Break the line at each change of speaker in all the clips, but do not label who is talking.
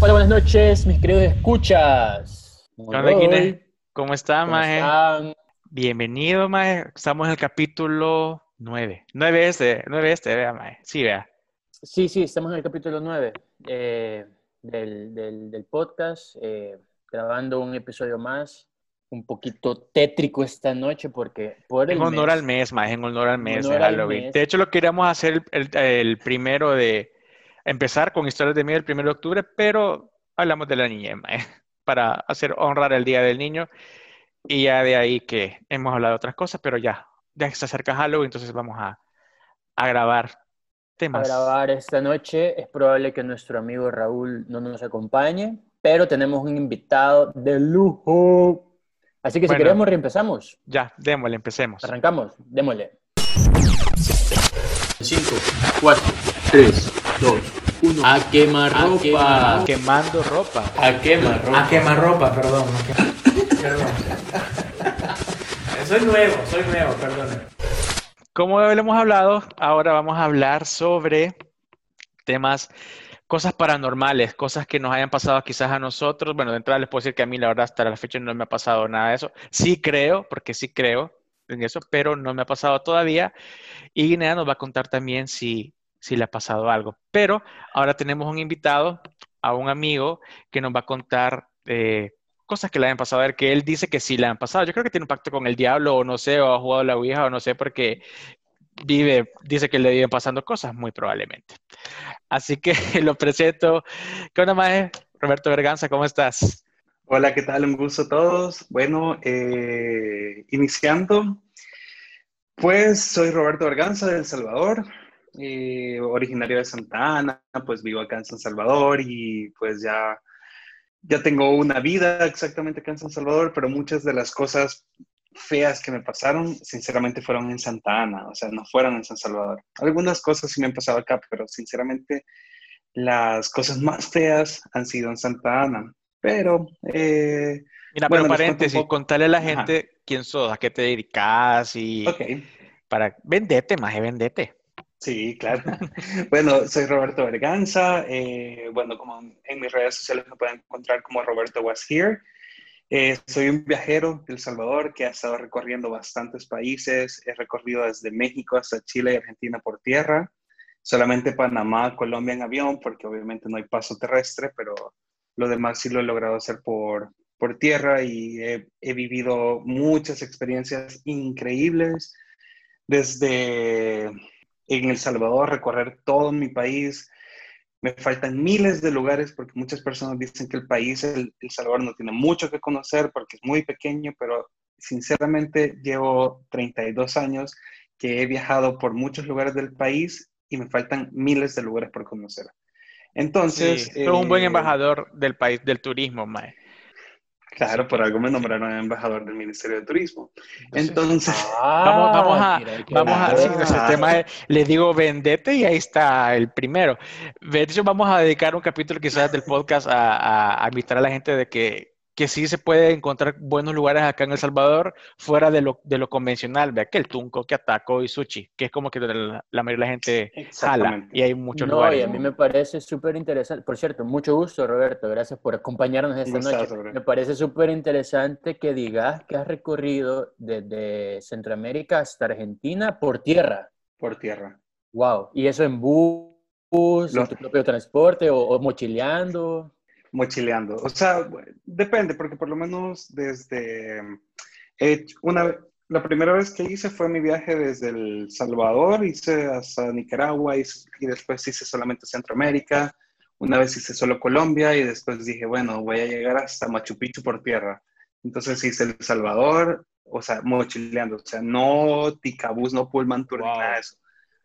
Hola, buenas noches, mis queridos escuchas.
¿Qué onda, Guine? ¿Cómo está,
¿Cómo
Maje?
están?
Bienvenido, Maje. Estamos en el capítulo 9. 9 este, 9 este, vea, Maje. Sí, vea.
Sí, sí, estamos en el capítulo 9 eh, del, del- del podcast, eh, grabando un episodio más, un poquito tétrico esta noche porque por el
En honor
mes-
al mes, Maje, en honor al mes
honor
de Halloween.
mes.
De hecho, lo queríamos hacer el, el- el primero de... Empezar con historias de miedo el primero de octubre, pero hablamos de la niñez, Maje, para hacer honrar el Día del Niño. Y ya de ahí que hemos hablado de otras cosas, pero ya, ya que se acerca Halloween, entonces vamos a, a grabar
a
temas.
grabar esta noche. Es probable que nuestro amigo Raúl no nos acompañe, pero tenemos un invitado de lujo. Así que si
Bueno.
queremos, reempezamos.
Ya, démosle, empecemos.
Arrancamos, démosle.
5, 4, 3, 2, 1. A quemar ropa.
Quemando ropa.
A quemar ropa.
A quemarropa, perdón. a quema- Perdón. soy nuevo, soy nuevo, perdón.
Como le hemos hablado, ahora vamos a hablar sobre temas, cosas paranormales, cosas que nos hayan pasado quizás a nosotros. Bueno, de entrada les puedo decir que a mí la verdad hasta la fecha no me ha pasado nada de eso. Sí creo, porque sí creo en eso, pero no me ha pasado todavía. Y Guinea nos va a contar también si, si le ha pasado algo. Pero ahora tenemos un invitado, a un amigo, que nos va a contar eh, cosas que le han pasado a él, que él dice que sí le han pasado. Yo creo que tiene un pacto con el diablo, o no sé, o ha jugado la Ouija, o no sé, porque vive, dice que le viven pasando cosas, muy probablemente. Así que lo presento. ¿Qué onda, Mae? Roberto Berganza, ¿cómo estás?
Hola, ¿qué tal? Un gusto a todos. Bueno, eh, iniciando, pues soy Roberto Berganza de El Salvador, eh, originario de Santa Ana, pues vivo acá en San Salvador y pues ya, ya tengo una vida exactamente acá en San Salvador, pero muchas de las cosas feas que me pasaron, sinceramente, fueron en Santa Ana, o sea, no fueron en San Salvador. Algunas cosas sí me han pasado acá, pero sinceramente las cosas más feas han sido en Santa Ana. Pero eh,
Mira,
Bueno,
pero paréntesis, contarle a la
Ajá.
gente quién sos, a qué te dedicas y para vendete, Maje, vendete.
Sí, claro. bueno, soy Roberto Berganza. eh, bueno, como en mis redes sociales me pueden encontrar como Roberto Was Here. Eh, soy un viajero de El Salvador que ha estado recorriendo bastantes países. He recorrido desde México hasta Chile y Argentina por tierra. Solamente Panamá, Colombia en avión, porque obviamente no hay paso terrestre, pero lo demás sí lo he logrado hacer por, por tierra y he vivido muchas experiencias increíbles. Desde en El Salvador, recorrer todo mi país. Me faltan miles de lugares porque muchas personas dicen que el país, el, el Salvador, no tiene mucho que conocer porque es muy pequeño, pero sinceramente llevo 32 años que he viajado por muchos lugares del país y me faltan miles de lugares por conocer. Entonces,
Sí, sos un buen
eh,
embajador del país, del turismo, Mae.
Claro, por algo me nombraron embajador del Ministerio de Turismo. Entonces,
Vamos, vamos a,
mira,
vamos a, nuestro tema es, les digo vendete y ahí está el primero. De hecho, vamos a dedicar un capítulo quizás del podcast a, a- a invitar a la gente de que, que sí se puede encontrar buenos lugares acá en El Salvador fuera de lo, de lo convencional, vea que el Tunco, que Ataco y Sushi, que es como que la, la mayoría de la gente jala y hay muchos
No,
lugares.
y a mí me parece súper interesante. Por cierto, mucho gusto, Roberto. Gracias por acompañarnos esta noche. Me parece súper interesante que digas que has recorrido desde Centroamérica hasta Argentina por tierra.
por tierra.
Wow. ¿Y eso en bus, en tu propio transporte o, o mochileando?
Mochileando. O sea, depende, porque por lo menos desde eh, una la primera vez que hice fue mi viaje desde El Salvador, hice hasta Nicaragua y, y después hice solamente Centroamérica. Una vez hice solo Colombia y después dije, bueno, voy a llegar hasta Machu Picchu por tierra. Entonces hice El Salvador, o sea, mochileando, o sea, no ticabús, no pullman tour,
Wow.
nada de eso.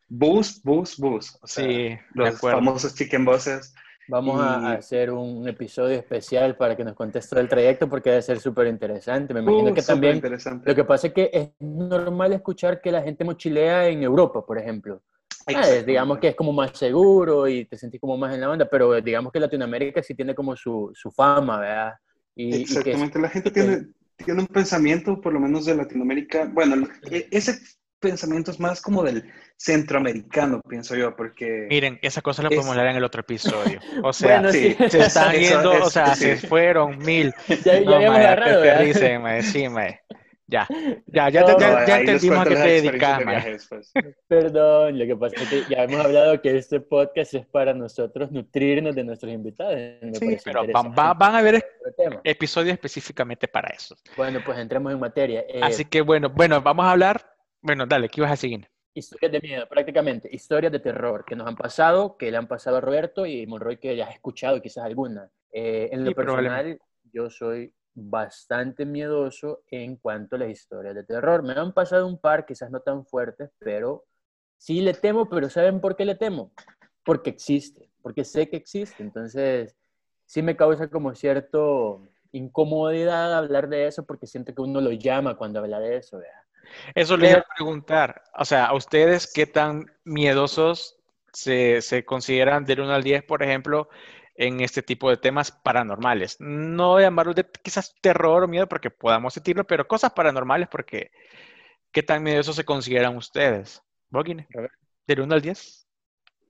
Bus, bus, bus. O sea,
Sí,
los famosos chicken buses.
Vamos a-
Y-
a hacer un episodio especial para que nos contes todo el trayecto porque debe ser súper interesante. Me imagino
Uh,
que también. Lo que pasa es que es normal escuchar que la gente mochilea en Europa, por ejemplo. Ah, es-
Exactamente.
digamos que es como más seguro y te sentís como más en la onda, pero digamos que Latinoamérica sí tiene como su, su fama, ¿verdad? Y, y que
Exactamente, la gente
que-
tiene, tiene un pensamiento, por lo menos de Latinoamérica, bueno, e- ese pensamientos más como del centroamericano, pienso yo, porque...
Miren, esa cosa la
Es-
podemos hablar en el otro episodio. O sea,
Bueno, sí.
se están yendo, o
es-
sea,
sí.
se fueron mil.
Ya, ya
No,
habíamos
mae,
agarrado,
te risen, mae, sí, mae. Ya, ya, ya,
No,
ya,
No,
ya
les
entendimos a qué te dedicas,
de después.
Perdón, lo que pasa es que ya hemos hablado que este podcast es para nosotros nutrirnos de nuestros invitados. Me
Sí, pero van, van a
tema.
episodios específicamente para eso.
Bueno, pues entremos en materia. Eh,
Así que bueno, bueno, vamos a hablar. Bueno, dale, ¿qué ibas a seguir?
Historias de miedo, prácticamente. Historias de terror que nos han pasado, que le han pasado a Roberto y Monroy, que ya has escuchado quizás alguna. Eh, en lo
Sí,
personal, yo soy bastante miedoso en cuanto a las historias de terror. Me han pasado un par, quizás no tan fuertes, pero sí le temo, pero ¿saben por qué le temo? Porque existe, porque sé que existe. Entonces, sí me causa como cierto incomodidad hablar de eso porque siento que uno lo llama cuando habla de eso. ¿verdad?
Eso le iba a preguntar. O sea, ¿a ustedes qué tan miedosos se, se consideran del 1 al 10, por ejemplo, en este tipo de temas paranormales? No llamarlo de quizás terror o miedo porque podamos sentirlo, pero cosas paranormales porque ¿qué tan miedosos se consideran ustedes? ¿Bogine?
A ver.
¿Del 1 al 10?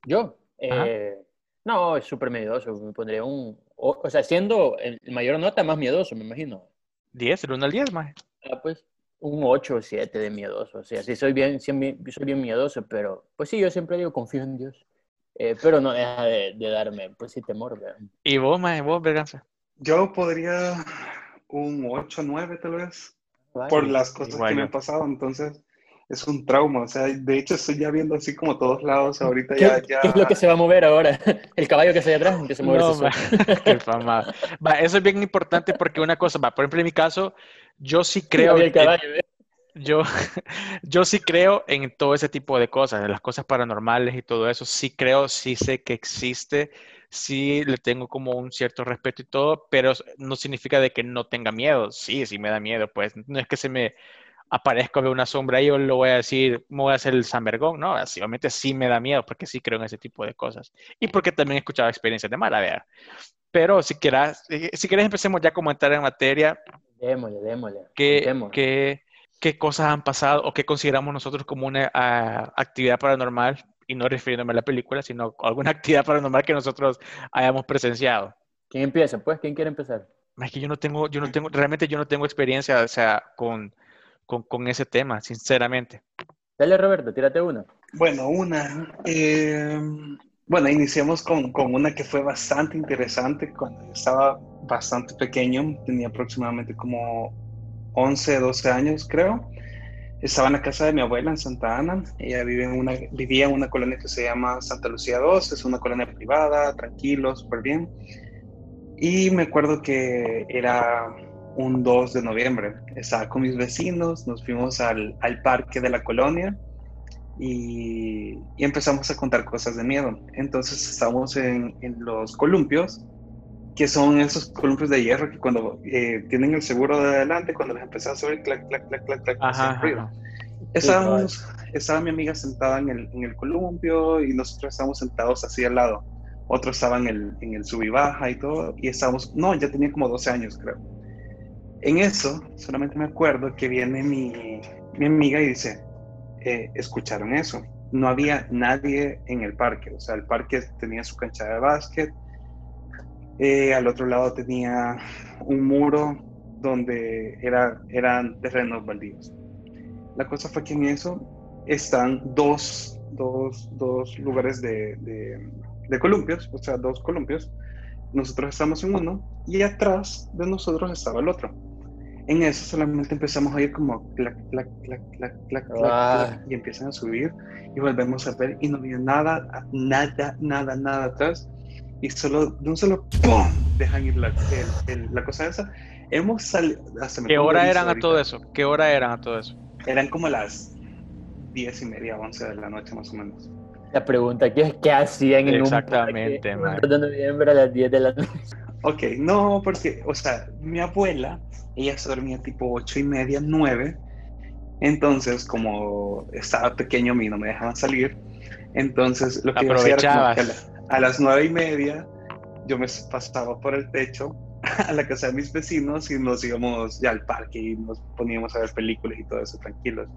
Yo, eh, no, es súper miedoso. Me pondría un, o, o sea, siendo el mayor nota, más miedoso, me imagino.
¿10? ¿Del 1 al 10, más?
Ah, pues un 8 o 7 de miedoso. O sea, sí soy bien, sí, soy bien miedoso, pero pues sí, yo siempre digo, confío en Dios. Eh, pero no deja de, de darme, pues sí, temor. ¿verdad?
¿Y vos, más? ¿Vos, Berganza?
Yo podría un 8 9 tal vez,
Vale.
por las cosas
igual
que me han pasado, entonces es un trauma, o sea, de hecho estoy ya viendo así como todos lados ahorita
¿Qué,
ya, ya...
qué es lo que se va a mover ahora? ¿El caballo que está allá atrás? Empieza a moverse
No. Va, eso es bien importante porque una cosa, va, por ejemplo, en mi caso, yo sí creo en-. Yo, yo sí creo en todo ese tipo de cosas, en las cosas paranormales y todo eso. Sí creo, sí sé que existe, sí le tengo como un cierto respeto y todo, pero no significa de que no tenga miedo. Sí, sí me da miedo, pues no es que se me aparezca veo una sombra y yo le voy a decir, me voy a hacer el San Vergón, no, obviamente sí me da miedo porque sí creo en ese tipo de cosas. Y porque también he escuchado experiencias de mala, vea. Pero si quieras, eh, si quieres empecemos ya como a entrar en materia,
Démosle, démosle.
¿Qué, qué, qué cosas han pasado o qué consideramos nosotros como una ah, actividad paranormal? Y no refiriéndome a la película, sino a alguna actividad paranormal que nosotros hayamos presenciado.
¿Quién empieza? Pues, ¿quién quiere empezar?
Es que yo no tengo, yo no tengo, realmente yo no tengo experiencia, o sea, con, con, con ese tema, sinceramente.
Dale, Roberto, tírate una.
Bueno, una. eh, bueno, iniciamos con, con una que fue bastante interesante cuando estaba bastante pequeño, tenía aproximadamente como 11, 12 años, creo. Estaba en la casa de mi abuela en Santa Ana. Ella vive en una, vivía en una colonia que se llama Santa Lucía 2, es una colonia privada, tranquilo, súper bien. Y me acuerdo que era un 2 de noviembre. Estaba con mis vecinos, nos fuimos al, al parque de la colonia y, y empezamos a contar cosas de miedo. Entonces estábamos en, en los columpios, que son esos columpios de hierro que cuando eh, tienen el seguro de adelante, cuando les empezaba a subir, clac, clac, clac, clac, clac,
Ajá.
Estábamos, estaba mi amiga sentada en el, en el columpio y nosotros estábamos sentados así al lado. Otro estaba en el, en el sub y baja y todo, y estábamos, no, ya tenía como 12 años, creo. En eso, solamente me acuerdo que viene mi, mi amiga y dice, eh, ¿escucharon eso? No había nadie en el parque, o sea, el parque tenía su cancha de básquet, eh, al otro lado tenía un muro donde era, eran terrenos baldíos. La cosa fue que en eso están dos, dos, dos lugares de, de, de columpios, o sea, dos columpios. Nosotros estamos en uno y atrás de nosotros estaba el otro. En eso solamente empezamos a oír como clac, clac, clac, clac, clac, clac,
Ah.
clac, y empiezan a subir y volvemos a ver y no había nada, nada, nada, nada atrás y solo, de un solo ¡pum! dejan ir la, el- el- la cosa esa. Hemos salido,
¿Qué hora eran a
ahorita.
todo eso? ¿Qué hora eran a todo eso?
Eran como las diez y media, once de la noche más o menos.
La pregunta aquí es ¿qué hacían en
Exactamente,
un parque
man.
el 2 de noviembre a las 10 de la noche?
Ok, no, porque, o sea, mi abuela, ella se dormía tipo ocho y media, nueve. Entonces, como estaba pequeño, a mí no me dejaban salir. Entonces, lo que yo hacía era que a, la- a las nueve y media, yo me pasaba por el techo a la casa de mis vecinos y nos íbamos ya al parque y nos poníamos a ver películas y todo eso tranquilos.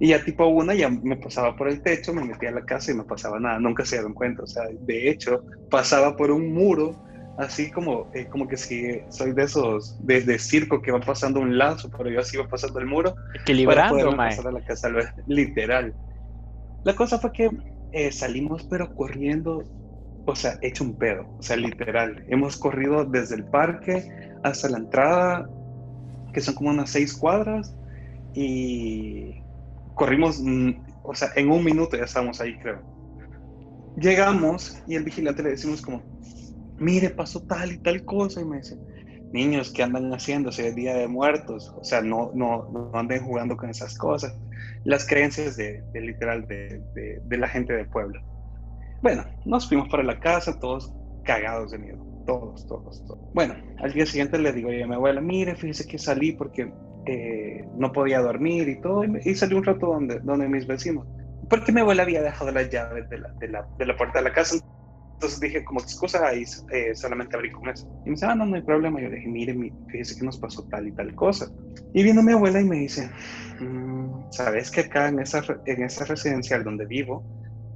Y ya tipo una ya me pasaba por el techo, me metía a la casa y no pasaba nada, nunca se dieron cuenta. O sea, de hecho, pasaba por un muro, así como, eh, como que si soy de esos, de, de circo que va pasando un lazo, pero yo así iba pasando el muro. para
Equilibrando, mae.
pasar a la casa, literal. La cosa fue que eh, salimos pero corriendo, o sea, hecho un pedo, o sea, literal. Hemos corrido desde el parque hasta la entrada, que son como unas seis cuadras, y corrimos, mm, o sea, en un minuto ya estábamos ahí, creo. Llegamos y el vigilante le decimos como, mire, pasó tal y tal cosa, y me dice, niños, ¿qué andan haciendo? Es Día de Muertos, o sea, no, no, no anden jugando con esas cosas. Las creencias de, de literal de, de, de la gente del pueblo. Bueno, nos fuimos para la casa, todos cagados de miedo, todos, todos, todos. Bueno, al día siguiente le digo yo a mi abuela, mire, fíjese que salí porque eh, no podía dormir y todo, y, y salí un rato donde, donde mis vecinos, porque mi abuela había dejado las llaves de la, de la, de la puerta de la casa, entonces dije, como excusa, ahí eh, solamente abrí con eso. Y me dice, ah, no, no hay problema. Yo dije, mire, mi- fíjese que nos pasó tal y tal cosa. Y vino mi abuela y me dice, "Mm, ¿sabes que acá en esa, en esa residencial donde vivo,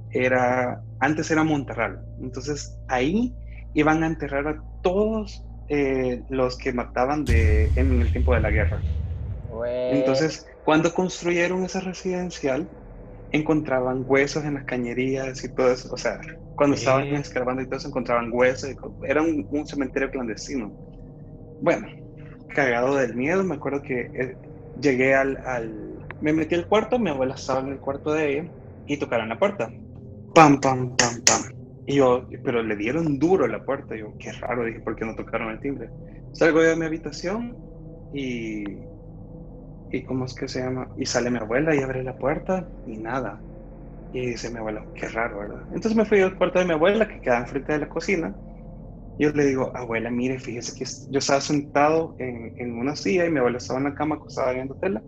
era, antes era Monterral. Entonces ahí iban a enterrar a todos eh, los que mataban de, en el tiempo de la guerra. Entonces, cuando construyeron esa residencial, encontraban huesos en las cañerías y todo eso. O sea, cuando estaban escarbando y todo eso, encontraban huesos. y Era un, un cementerio clandestino. Bueno, cagado del miedo, me acuerdo que eh, llegué al, al- Me metí al cuarto, mi abuela estaba en el cuarto de ella y tocaron la puerta. Pam, pam, pam, pam. Y yo, pero le dieron duro la puerta. Yo, qué raro, dije, ¿por qué no tocaron el timbre? Salgo de mi habitación y ¿Y cómo es que se llama? Y sale mi abuela y abre la puerta y nada. Y dice mi abuela, qué raro, ¿verdad? Entonces me fui al cuarto de mi abuela que queda enfrente de la cocina. Yo le digo, abuela, mire, fíjese que yo estaba sentado en, en una silla y mi abuela estaba en la cama acostada viendo tela.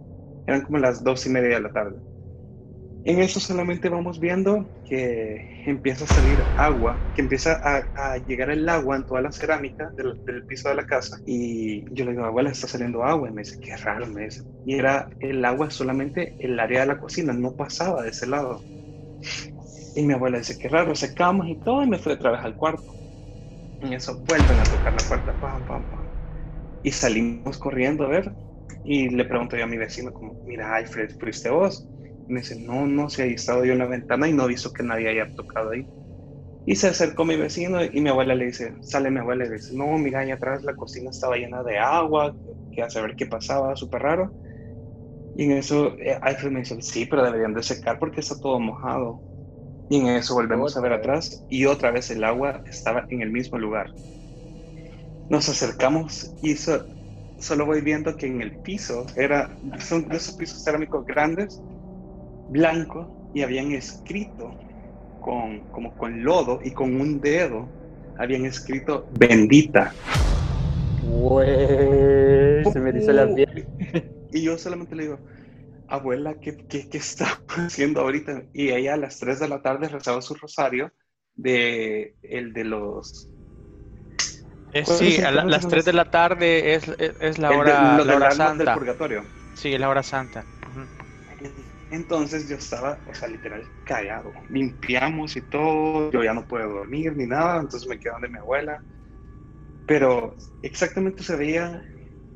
Eran como las dos y media de la tarde. En eso solamente vamos viendo que empieza a salir agua, que empieza a, llegar el agua en toda la cerámica del, del piso de la casa. Y yo le digo, abuela, está saliendo agua. Y me dice, qué raro, me dice. Y era el agua solamente el área de la cocina, no pasaba de ese lado. Y mi abuela dice, qué raro, secamos y todo, y me fui otra vez al cuarto. En eso vuelven a tocar la puerta, pam, pam, pam. Y salimos corriendo a ver. Y le pregunto yo a mi vecino, como, mira, Alfred, ¿fuiste vos? Me dice, no, no, si ahí estado yo en la ventana y no he visto que nadie haya tocado ahí. Y se acercó mi vecino y mi abuela le dice, sale mi abuela y le dice, no, mira, ahí atrás la cocina estaba llena de agua, que a saber qué pasaba, súper raro. Y en eso eh, Alfred me dice, sí, pero deberían de secar porque está todo mojado. Y en eso volvemos a ver atrás y otra vez el agua estaba en el mismo lugar. Nos acercamos y so- solo voy viendo que en el piso era, son de esos pisos cerámicos grandes, blanco, y habían escrito con, como con lodo y con un dedo, habían escrito bendita.
Se me hizo la piel.
Y yo solamente le digo, abuela, ¿qué, qué, qué está haciendo ahorita? Y ella a las 3 de la tarde rezaba su rosario de el de los...
Eh,
¿Cuál
sí, a la- las
el-
3 de la tarde es, es, es la
de-
hora, la
del
hora
alma del
santa.
purgatorio.
Sí, es la hora santa.
Entonces yo estaba, o sea, literal, callado. Limpiamos y todo. Yo ya no puedo dormir ni nada, entonces me quedé donde mi abuela. Pero exactamente se veía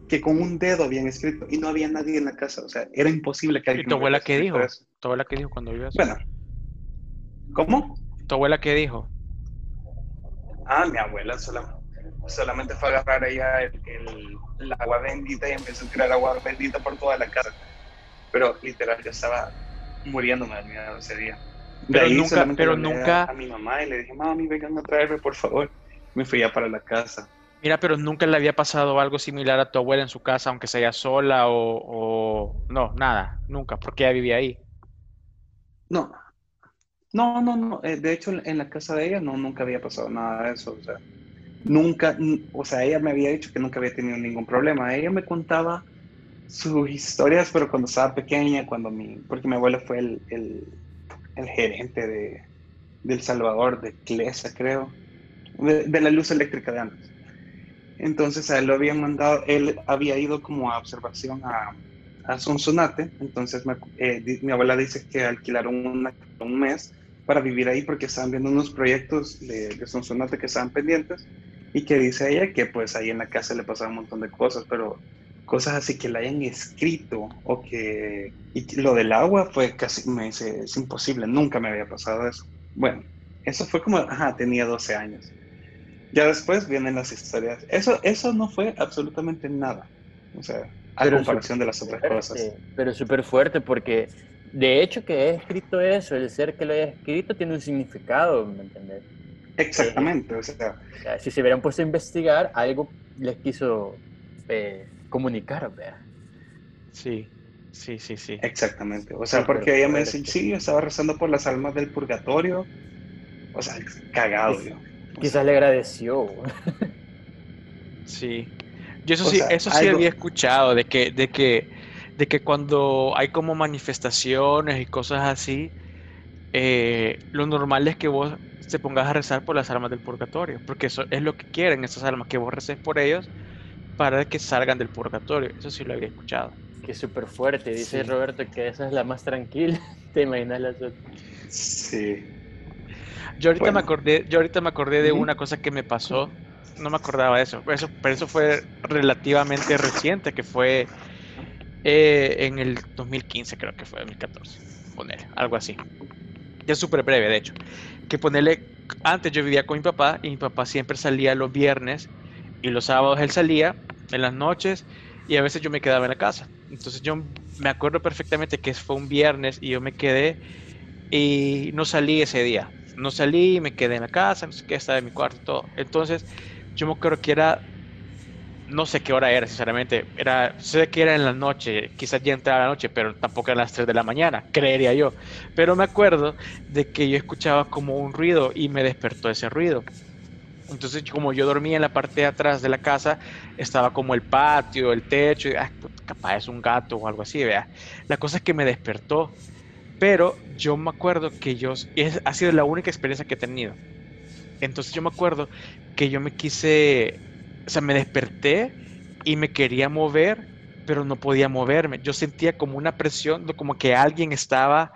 que con un dedo habían escrito y no había nadie en la casa. O sea, era imposible que
¿Y
alguien.
tu abuela qué dijo?
eso.
¿Tu abuela qué dijo cuando vio eso?
Bueno, ¿cómo?
¿Tu abuela qué dijo?
Ah, mi abuela sola- solamente fue a agarrar ella el, el- el agua bendita y empezó a tirar agua bendita por toda la casa. Pero literal, yo estaba muriéndome de miedo ese día. De
Pero nunca- pero
A, mi mamá y le dije, mami, vengan a traerme, por favor. Me fui ya para la casa.
Mira, pero nunca le había pasado algo similar a tu abuela en su casa, aunque sea sola o, o... No, nada, nunca, porque ella vivía ahí.
No, no, no, no. eh, de hecho, en la casa de ella no, nunca había pasado nada de eso. O sea, nunca, o sea, ella me había dicho que nunca había tenido ningún problema. Ella me contaba sus historias, pero cuando estaba pequeña, cuando mi, porque mi abuelo fue el, el, gerente de, de Salvador, de CLESA, creo, de, la luz eléctrica de antes. Entonces a él lo habían mandado, él había ido como a observación a, a Sonsonate, entonces eh, mi abuela dice que alquilaron un mes para vivir ahí porque estaban viendo unos proyectos de, de Sonsonate que estaban pendientes y que dice ella que pues ahí en la casa le pasaban un montón de cosas, pero cosas así que la hayan escrito o que... Y lo del agua fue casi, me dice, es imposible, nunca me había pasado eso. Bueno, eso fue como, ajá, tenía 12 años. Ya después vienen las historias. Eso, eso no fue absolutamente nada. O sea, a
Pero
comparación de las otras
fuerte,
cosas.
Pero súper fuerte porque de hecho que he escrito eso, el ser que lo haya escrito tiene un significado, ¿me entiendes?
Exactamente, o sea,
O sea, si se hubieran puesto a investigar, algo les quiso eh, comunicar, vea.
Sí, sí, sí, sí.
exactamente. O sea, porque ella me dice,
fuerte.
sí, yo estaba rezando por las almas del purgatorio. O sea, cagado yo.
Quizás le agradeció.
Sí. Yo eso
O
sí,
sea,
eso sí
algo-
había escuchado, de que, de que, de que cuando hay como manifestaciones y cosas así, eh, lo normal es que vos te pongas a rezar por las almas del purgatorio, porque eso es lo que quieren esas almas, que vos reces por ellos para que salgan del purgatorio. Eso sí lo había escuchado.
Que es súper fuerte. Dice
Sí.
Roberto que esa es la más tranquila. ¿Te imaginas las otras?
Sí.
Yo ahorita me acordé, yo ahorita me acordé de una cosa que me pasó. No me acordaba de eso. Eso, pero eso fue relativamente reciente, que fue eh, en el 2015, creo que fue 2014. Poner, algo así. Ya es súper breve, de hecho. Que ponerle, antes yo vivía con mi papá y mi papá siempre salía los viernes y los sábados él salía en las noches y a veces yo me quedaba en la casa. Entonces yo me acuerdo perfectamente que fue un viernes y yo me quedé y no salí ese día. No salí, me quedé en la casa, no sé qué, estaba en mi cuarto y todo. Entonces, yo me acuerdo que era, no sé qué hora era, sinceramente. Era, sé que era en la noche, quizás ya entraba la noche, pero tampoco eran las 3 de la mañana, creería yo. Pero me acuerdo de que yo escuchaba como un ruido y me despertó ese ruido. Entonces, como yo dormía en la parte de atrás de la casa, estaba como el patio, el techo, y ah, capaz es un gato o algo así, vea. La cosa es que me despertó, pero yo me acuerdo que yo, y es, ha sido la única experiencia que he tenido. Entonces yo me acuerdo que yo me quise, o sea, me desperté y me quería mover, pero no podía moverme. Yo sentía como una presión, como que alguien estaba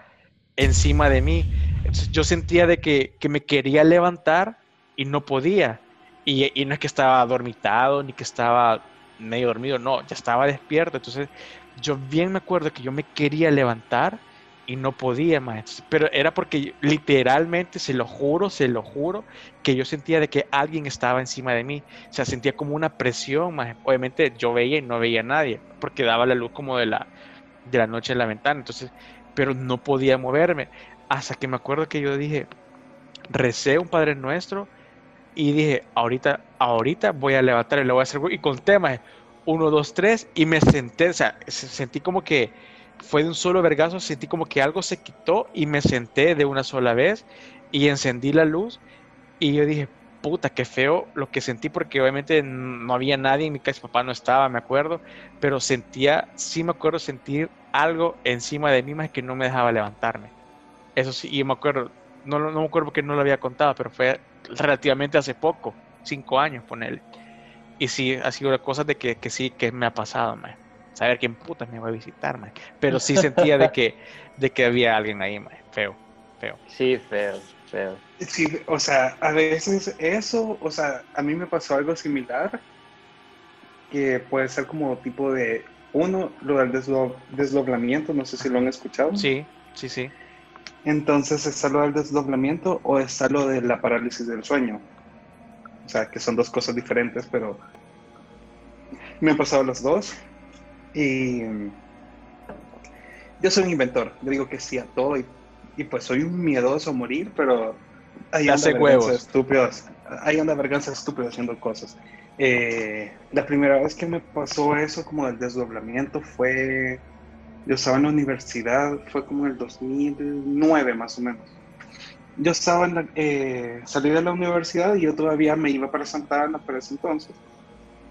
encima de mí. Entonces yo sentía de que, que me quería levantar y no podía. Y, y no es que estaba dormitado ni que estaba medio dormido, no, ya estaba despierto. Entonces yo bien me acuerdo que yo me quería levantar y no podía más. Pero era porque literalmente, se lo juro, se lo juro, que yo sentía de que alguien estaba encima de mí. O sea, sentía como una presión más. Obviamente yo veía y no veía a nadie, porque daba la luz como de la, de la noche en la ventana. Entonces, pero no podía moverme. Hasta que me acuerdo que yo dije, recé un Padre Nuestro y dije, ahorita, ahorita voy a levantar y lo voy a hacer. Y conté más, uno, dos, tres, y me senté, o sea, se- sentí como que fue de un solo vergazo, sentí como que algo se quitó y me senté de una sola vez y encendí la luz y yo dije, puta, qué feo lo que sentí porque obviamente no había nadie en mi casa, papá no estaba, me acuerdo, pero sentía, sí me acuerdo sentir algo encima de mí más que no me dejaba levantarme. Eso sí, y me acuerdo, no, lo- no me acuerdo porque no lo había contado, pero fue relativamente hace poco, cinco años, ponele. Y sí, ha sido cosas de que, que sí, que me ha pasado, man. Saber quién puta me va a visitar, man. Pero sí sentía de que, de que había alguien ahí, man. Feo, feo.
Sí, feo, feo.
Sí, o sea, a veces eso, o sea, a mí me pasó algo similar, que puede ser como tipo de, uno, lo del desdo- desdoblamiento, no sé si lo han escuchado.
Sí, sí, sí.
Entonces está lo del desdoblamiento o está lo de la parálisis del sueño. O sea, que son dos cosas diferentes, pero me han pasado los dos. Y mm, yo soy un inventor, yo digo que sí a todo y, y pues soy un miedoso a morir, pero
Te
anda vergüenza estúpidos, ahí anda vergüenza estúpido haciendo cosas. Eh, la primera vez que me pasó eso como del desdoblamiento fue, yo estaba en la universidad, fue como el 2009 más o menos. Yo estaba en la, eh, salí de la universidad y yo todavía me iba para Santa Ana para ese entonces.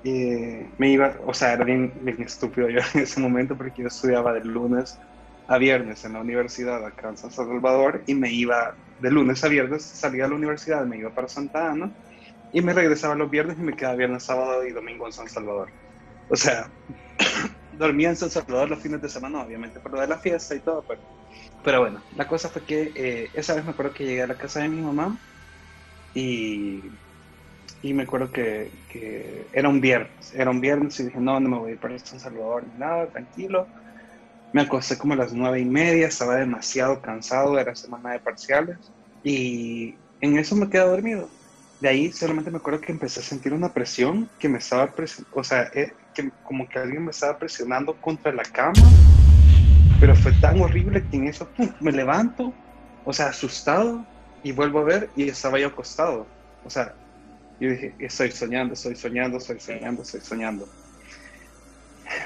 Eh, me iba, o sea, era bien, bien estúpido yo en ese momento porque yo estudiaba de lunes a viernes en la universidad acá en San Salvador y me iba de lunes a viernes, salía a la universidad, me iba para Santa Ana y me regresaba los viernes y me quedaba viernes, sábado y domingo en San Salvador. O sea, dormía en San Salvador los fines de semana, obviamente, por lo de la fiesta y todo, pero, pero bueno, la cosa fue que eh, esa vez me acuerdo que llegué a la casa de mi mamá y, y me acuerdo que, que era un viernes, era un viernes y dije, no, no me voy a ir para San Salvador ni nada, tranquilo. Me acosté como a las nueve y media, estaba demasiado cansado, era semana de parciales y en eso me quedé dormido. De ahí solamente me acuerdo que empecé a sentir una presión que me estaba o sea, eh, que como que alguien me estaba presionando contra la cama, pero fue tan horrible que en eso me levanto, o sea, asustado y vuelvo a ver y estaba yo acostado. O sea, yo dije, estoy soñando, estoy soñando, estoy soñando, estoy soñando.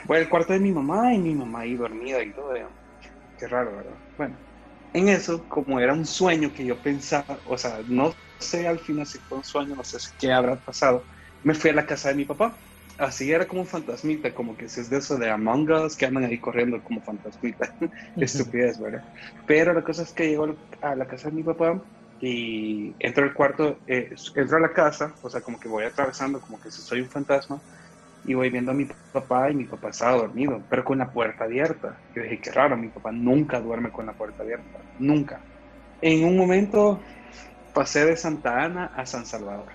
Voy al cuarto de mi mamá y mi mamá ahí dormida y todo. Qué raro, ¿verdad? Bueno, en eso, como era un sueño que yo pensaba, o sea, no sé al final si fue un sueño, no sé qué habrá pasado, me fui a la casa de mi papá. Así era como un fantasmita, como que si es de eso de Among Us que andan ahí corriendo como fantasmita. Estupidez, ¿verdad? Pero la cosa es que llego a la casa de mi papá y entro al cuarto, eh, entro a la casa, o sea, como que voy atravesando, como que si soy un fantasma, y voy viendo a mi papá y mi papá estaba dormido, pero con la puerta abierta. Yo dije, qué raro, mi papá nunca duerme con la puerta abierta, nunca. En un momento pasé de Santa Ana a San Salvador.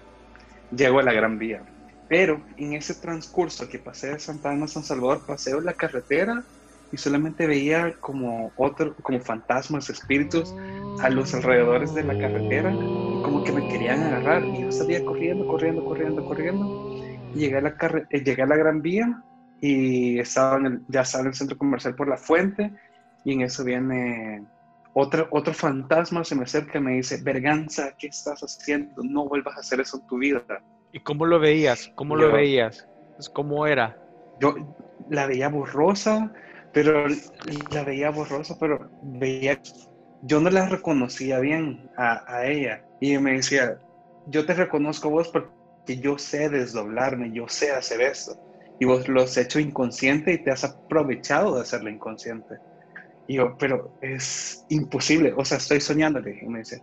Llego a la Gran Vía. Pero en ese transcurso que pasé de Santa Ana a San Salvador, paseo la carretera y solamente veía como otro, como fantasmas, espíritus a los alrededores de la carretera, y como que me querían agarrar. Y yo salía corriendo, corriendo, corriendo, corriendo llegué a la, eh, llegué a la Gran Vía y estaba en el, ya estaba en el centro comercial por la fuente y en eso viene otro, otro fantasma, se me acerca y me dice, Berganza, ¿qué estás haciendo? No vuelvas a hacer eso en tu vida.
¿Y cómo lo veías? ¿Cómo lo veías? Pues, ¿Cómo era?
Yo la veía borrosa, pero la veía borrosa, pero veía, yo no la reconocía bien a, a ella. Y me decía, yo te reconozco vos porque que yo sé desdoblarme, yo sé hacer esto. Y vos lo has hecho inconsciente y te has aprovechado de hacerlo inconsciente. Y yo, pero es imposible, o sea, estoy soñando, Y me dice,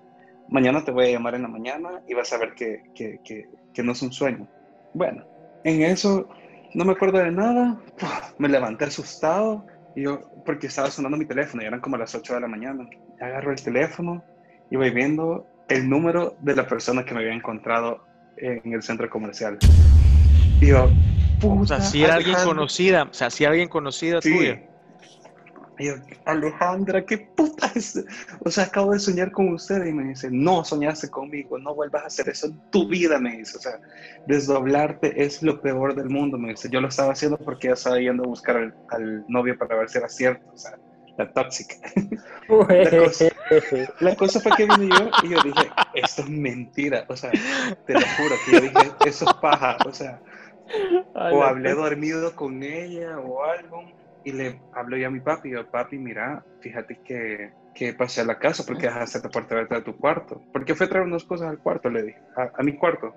mañana te voy a llamar en la mañana y vas a ver que, que, que, que no es un sueño. Bueno, en eso no me acuerdo de nada, me levanté asustado, y yo, porque estaba sonando mi teléfono y eran como las 8 de la mañana. Agarro el teléfono y voy viendo el número de la persona que me había encontrado en el centro comercial. Y yo,
puta, O sea, si era alguien conocida, o sea, si alguien conocida sí. tuya.
Y yo, Alejandra, ¿qué puta es? O sea, acabo de soñar con usted. Y me dice, no, soñaste conmigo, no vuelvas a hacer eso en tu vida, me dice. O sea, desdoblarte es lo peor del mundo, me dice. Yo lo estaba haciendo porque ya estaba yendo a buscar al, al novio para ver si era cierto. O sea, la tóxica. La cosa, la cosa, fue que vine yo y yo dije, esto es mentira. O sea, te lo juro que yo dije, eso es paja. O sea, o hablé dormido con ella o algo. Y le hablo yo a mi papi. Y yo, papi, mira, fíjate que, que pasé a la casa porque dejaste la puerta abierta de tu cuarto. porque fue a traer unas cosas al cuarto? Le dije, a, a, mi cuarto.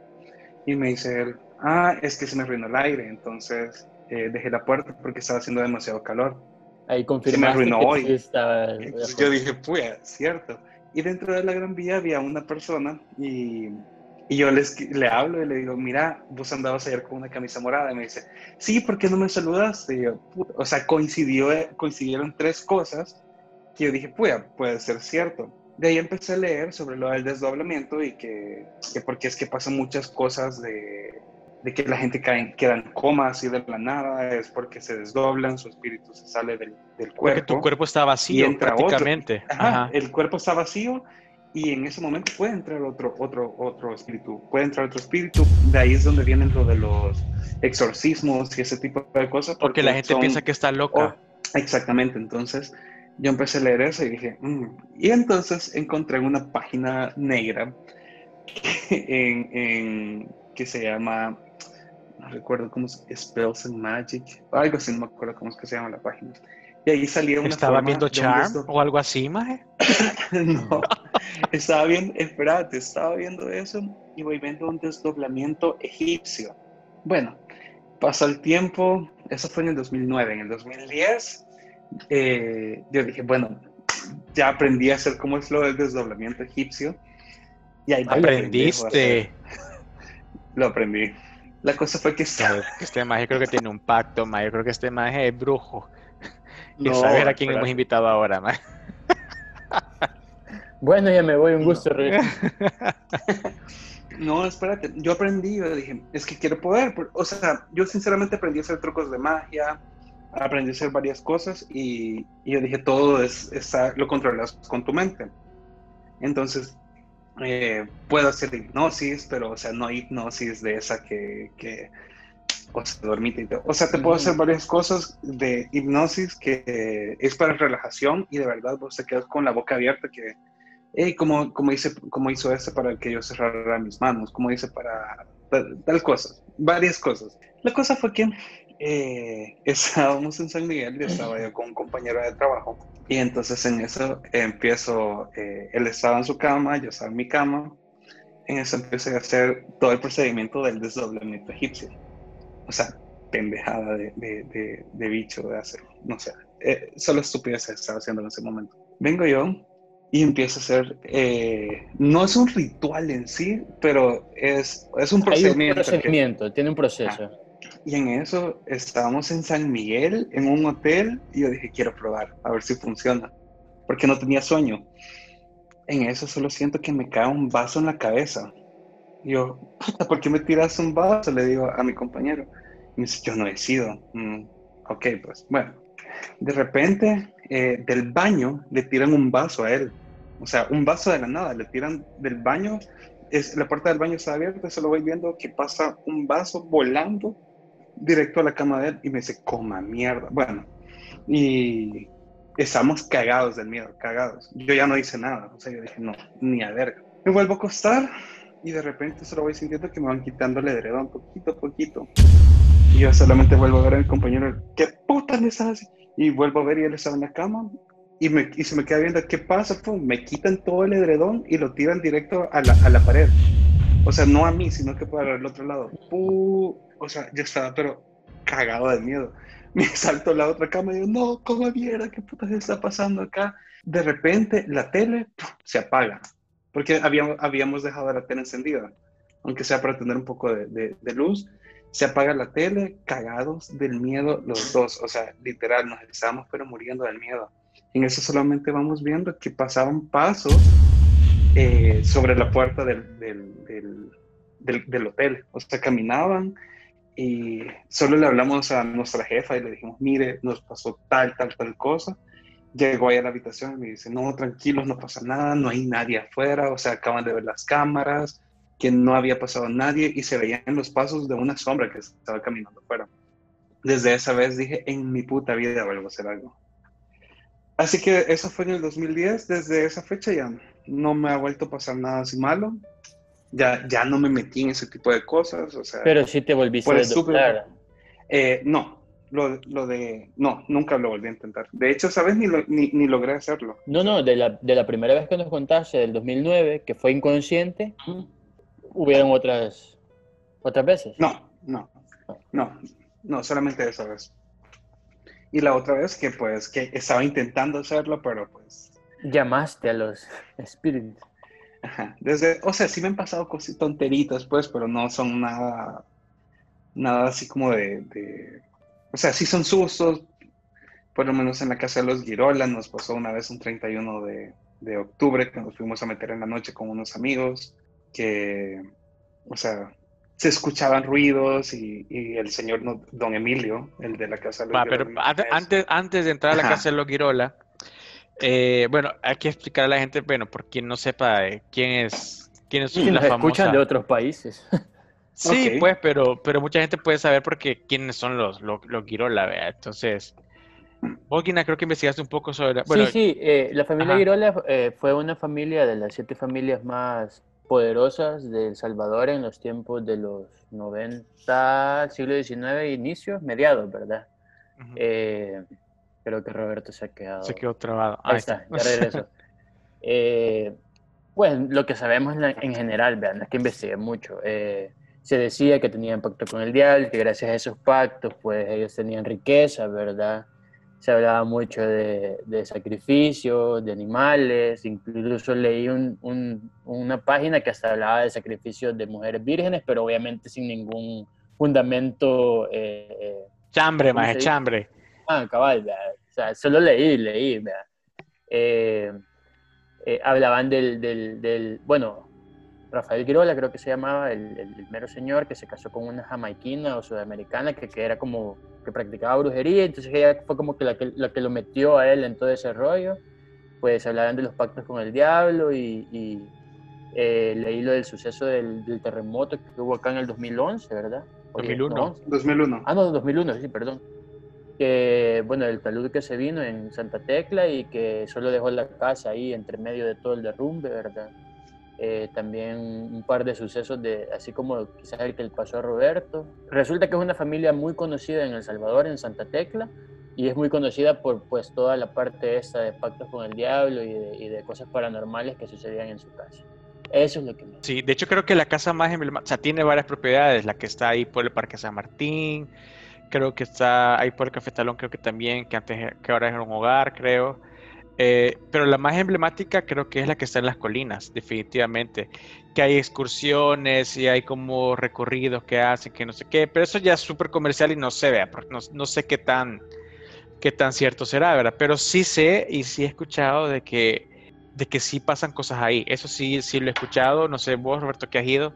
Y me dice él, ah, es que se me arruinó el aire. Entonces eh, dejé la puerta porque estaba haciendo demasiado calor.
Ahí confirmaste
me
hoy.
Sí estaba... Yo dije, pues, cierto. Y dentro de la Gran Vía había una persona y, y yo les, le hablo y le digo, mira, vos andabas ayer con una camisa morada. Y me dice, sí, ¿por qué no me saludaste? Y yo, o sea, coincidió, coincidieron tres cosas que yo dije, pues, puede ser cierto. De ahí empecé a leer sobre lo del desdoblamiento y que, que porque es que pasan muchas cosas de, de que la gente cae, queda en coma así de la nada, es porque se desdoblan, su espíritu se sale del, del cuerpo. Porque
tu cuerpo está vacío prácticamente.
Ajá, Ajá. El cuerpo está vacío y en ese momento puede entrar otro, otro, otro espíritu, puede entrar otro espíritu, de ahí es donde vienen lo de los exorcismos y ese tipo de cosas.
Porque, porque la gente son, piensa que está loca.
Oh, exactamente, entonces yo empecé a leer eso y dije, mm. y entonces encontré una página negra en, en, que se llama no recuerdo cómo es, Spells and Magic, algo así, no me acuerdo cómo es que se llama la página. Y ahí salía una
¿Estaba viendo Charm o algo así, maje?
no, estaba viendo, espérate, estaba viendo eso y voy viendo un desdoblamiento egipcio. Bueno, pasó el tiempo, eso fue en el 2009, en el 2010 eh, yo dije, bueno, ya aprendí a hacer cómo es lo del desdoblamiento egipcio.
Y ahí Aprendiste.
lo aprendí. La cosa fue que estaba...
Este maje creo que tiene un pacto, maje. Yo creo que este maje es brujo. Y
No,
saber a quién hemos invitado ahora, maje.
Bueno, ya me voy, un gusto. Rick.
No, espérate, yo aprendí, yo dije, es que quiero poder, o sea, yo sinceramente aprendí a hacer trucos de magia, aprendí a hacer varias cosas y, y yo dije, todo es, lo controlas con tu mente. Entonces, eh, puedo hacer hipnosis, pero, o sea, no hipnosis de esa que, que o sea, dormite. O sea, te puedo hacer varias cosas de hipnosis que es para relajación y de verdad vos te quedas con la boca abierta que Hey, como, como, hice, como hizo este para que yo cerrara mis manos, como hice para tal, tal cosa, varias cosas. La cosa fue que eh, estábamos en San Miguel y estaba yo con un compañero de trabajo y entonces en eso empiezo, eh, él estaba en su cama, yo estaba en mi cama, en eso empecé a hacer todo el procedimiento del desdoblamiento egipcio. O sea, pendejada de, de, de, de bicho de hacer, no sé, eh, solo estupidez estaba haciendo en ese momento. Vengo yo y empiezo a hacer, eh, no es un ritual en sí, pero es, es un
Hay un
procedimiento. que-
procedimiento, tiene un proceso.
y en eso estábamos en San Miguel, en un hotel, y yo dije, quiero probar, a ver si funciona, porque no tenía sueño. En eso solo siento que me cae un vaso en la cabeza. Y yo, puta, ¿por qué me tiras un vaso? Le digo a mi compañero. Y me dice, yo no he sido. "Mm, ok, pues, bueno. De repente, eh, del baño, le tiran un vaso a él. O sea, un vaso de la nada, le tiran del baño. Es, la puerta del baño está abierta, solo voy viendo que pasa un vaso volando directo a la cama de él y me dice, coma mierda. Bueno, y estamos cagados del miedo, cagados. Yo ya no hice nada, o sea, yo dije, no, ni a verga. Me vuelvo a acostar y de repente solo voy sintiendo que me van quitando el edredón poquito a poquito. Y yo solamente vuelvo a ver a compañero, ¿qué puta le estás? Y vuelvo a ver y él estaba en la cama y, me, y se me queda viendo, ¿qué pasa? Pum, me quitan todo el edredón y lo tiran directo a la, a la pared. O sea, no a mí, sino que para el otro lado. Pu- o sea, yo estaba, pero cagado de miedo. Me salto a la otra cama y digo, no, ¿cómo mierda? ¿Qué puta se está pasando acá? De repente, la tele ¡pum! se apaga. Porque habíamos, habíamos dejado la tele encendida. Aunque sea para tener un poco de, de- de luz. Se apaga la tele, cagados del miedo los dos. O sea, literal, nos estábamos pero muriendo del miedo. En eso solamente vamos viendo que pasaban pasos eh, sobre la puerta del, del, del, del- hotel. O sea, caminaban y solo le hablamos a nuestra jefa y le dijimos, mire, nos pasó tal, tal, tal cosa. Llegó ahí a la habitación y me dice, no, tranquilos, no pasa nada, no hay nadie afuera, o sea, acaban de ver las cámaras, que no había pasado nadie y se veían los pasos de una sombra que estaba caminando afuera. Desde esa vez dije, en mi puta vida vuelvo a hacer algo. Así que eso fue en el 2010, desde esa fecha ya no me ha vuelto a pasar nada así malo, ya, ya no me metí en ese tipo de cosas, o sea...
Pero sí te volviste a desdoblar.
Eh, no, lo, lo de... No, nunca lo volví a intentar. De hecho, ¿sabes? Ni, lo- ni, ni logré hacerlo.
No, no, de la, de la primera vez que nos contaste, del 2009, que fue inconsciente, hubieron otras, otras veces.
No, no, no, no, solamente esa vez. Y la otra vez que pues que estaba intentando hacerlo, pero pues...
Llamaste a los espíritus.
ajá, Desde, o sea, sí me han pasado cosas tonteritas, pues, pero no son nada, nada así como de, de- o sea, sí son sustos, por lo menos en la casa de los Girola nos pasó una vez un 31 de, de octubre que nos fuimos a meter en la noche con unos amigos que, o sea, se escuchaban ruidos y, y el señor no- don Emilio, el de la casa de los
Va, pero
Girola,
antes,
es-
antes, de entrar a la
Ajá.
casa de los Girola, eh, bueno, hay que explicar a la gente, bueno, por quien no sepa eh, quién es, quién es
Y
la
nos escuchan de otros países.
Sí,
Ok.
pues, pero, pero mucha gente puede saber porque quiénes son los, los, los Girola, ¿verdad? Entonces, vos, Gina, creo que investigaste un poco sobre, bueno,
sí, sí, eh, la familia
Ajá.
Girola eh, fue una familia de las siete familias más poderosas de El Salvador en los tiempos de los 90, siglo XIX, inicios, mediados, ¿verdad? Eh, creo que Roberto se ha quedado.
se quedó trabado.
Ahí está, ya regreso. Eh, pues lo que sabemos en, la- en general, vean, no es que investigué mucho. eh, se decía que tenían pacto con el diablo, que gracias a esos pactos, pues ellos tenían riqueza, ¿verdad? Se hablaba mucho de, de sacrificios, de animales, incluso leí un- un- una página que hasta hablaba de sacrificios de mujeres vírgenes, pero obviamente sin ningún fundamento. eh, eh,
Chambre,
¿Cómo
más chambre.
Ah, cabal, vea. o sea, solo leí, leí. Eh, eh, hablaban del, del, del- bueno, Rafael Girola creo que se llamaba, el, el, el mero señor que se casó con una jamaiquina o sudamericana que, que era como, que practicaba brujería, entonces ella fue como que la, que la que lo metió a él en todo ese rollo, pues hablaban de los pactos con el diablo y, y, eh, leí lo del suceso del, del terremoto que hubo acá en el 2011, ¿verdad? Oye,
2001.
no,
2001.
Ah, no, 2001, sí, perdón. Que, bueno, el talud que se vino en Santa Tecla y que solo dejó la casa ahí entre medio de todo el derrumbe, ¿verdad? Eh, también un par de sucesos de, así como quizás el que le pasó a Roberto. Resulta que es una familia muy conocida en El Salvador, en Santa Tecla, y es muy conocida por pues toda la parte esta de pactos con el diablo y de, cosas paranormales que sucedían en su casa. Eso es lo que me...
Sí, de hecho creo que la casa más emblemática, o sea, tiene varias propiedades, la que está ahí por el Parque San Martín, creo que está ahí por el Café Talón, creo que también, que antes, que ahora es un hogar, creo. Eh, pero la más emblemática creo que es la que está en las colinas, definitivamente. Que hay excursiones y hay como recorridos que hacen, que no sé qué, pero eso ya es súper comercial y no sé, vea, no, no sé qué tan, qué tan cierto será, ¿verdad? Pero sí sé y sí he escuchado de que, de que sí pasan cosas ahí. Eso sí, sí lo he escuchado. No sé, vos, Roberto, que has ido.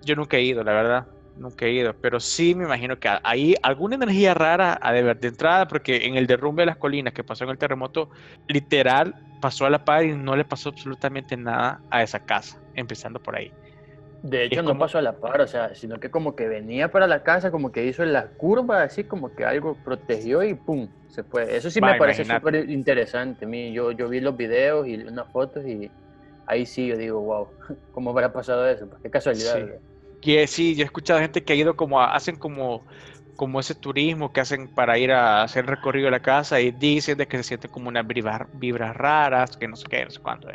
Yo nunca he ido, la verdad. Nunca he ido. Pero sí me imagino que hay alguna energía rara a de ver de entrada, porque en el derrumbe de las colinas que pasó en el terremoto, literal, pasó a la par y no le pasó absolutamente nada a esa casa, empezando por ahí.
De hecho,
Es
no
como-
pasó a la par, o sea, sino que como que venía para la casa, como que hizo la curva, así como que algo protegió y ¡pum! se fue. Eso sí me parece súper interesante. Yo, yo vi los videos y unas fotos y ahí sí yo digo, wow, ¿cómo habrá pasado eso? Pues qué casualidad.
Sí. Sí, yo he escuchado gente que ha ido como a- hacen como, como ese turismo que hacen para ir a hacer recorrido de la casa y dicen de que se sienten como unas vibras, vibras raras, que no sé qué, no sé cuánto. eh.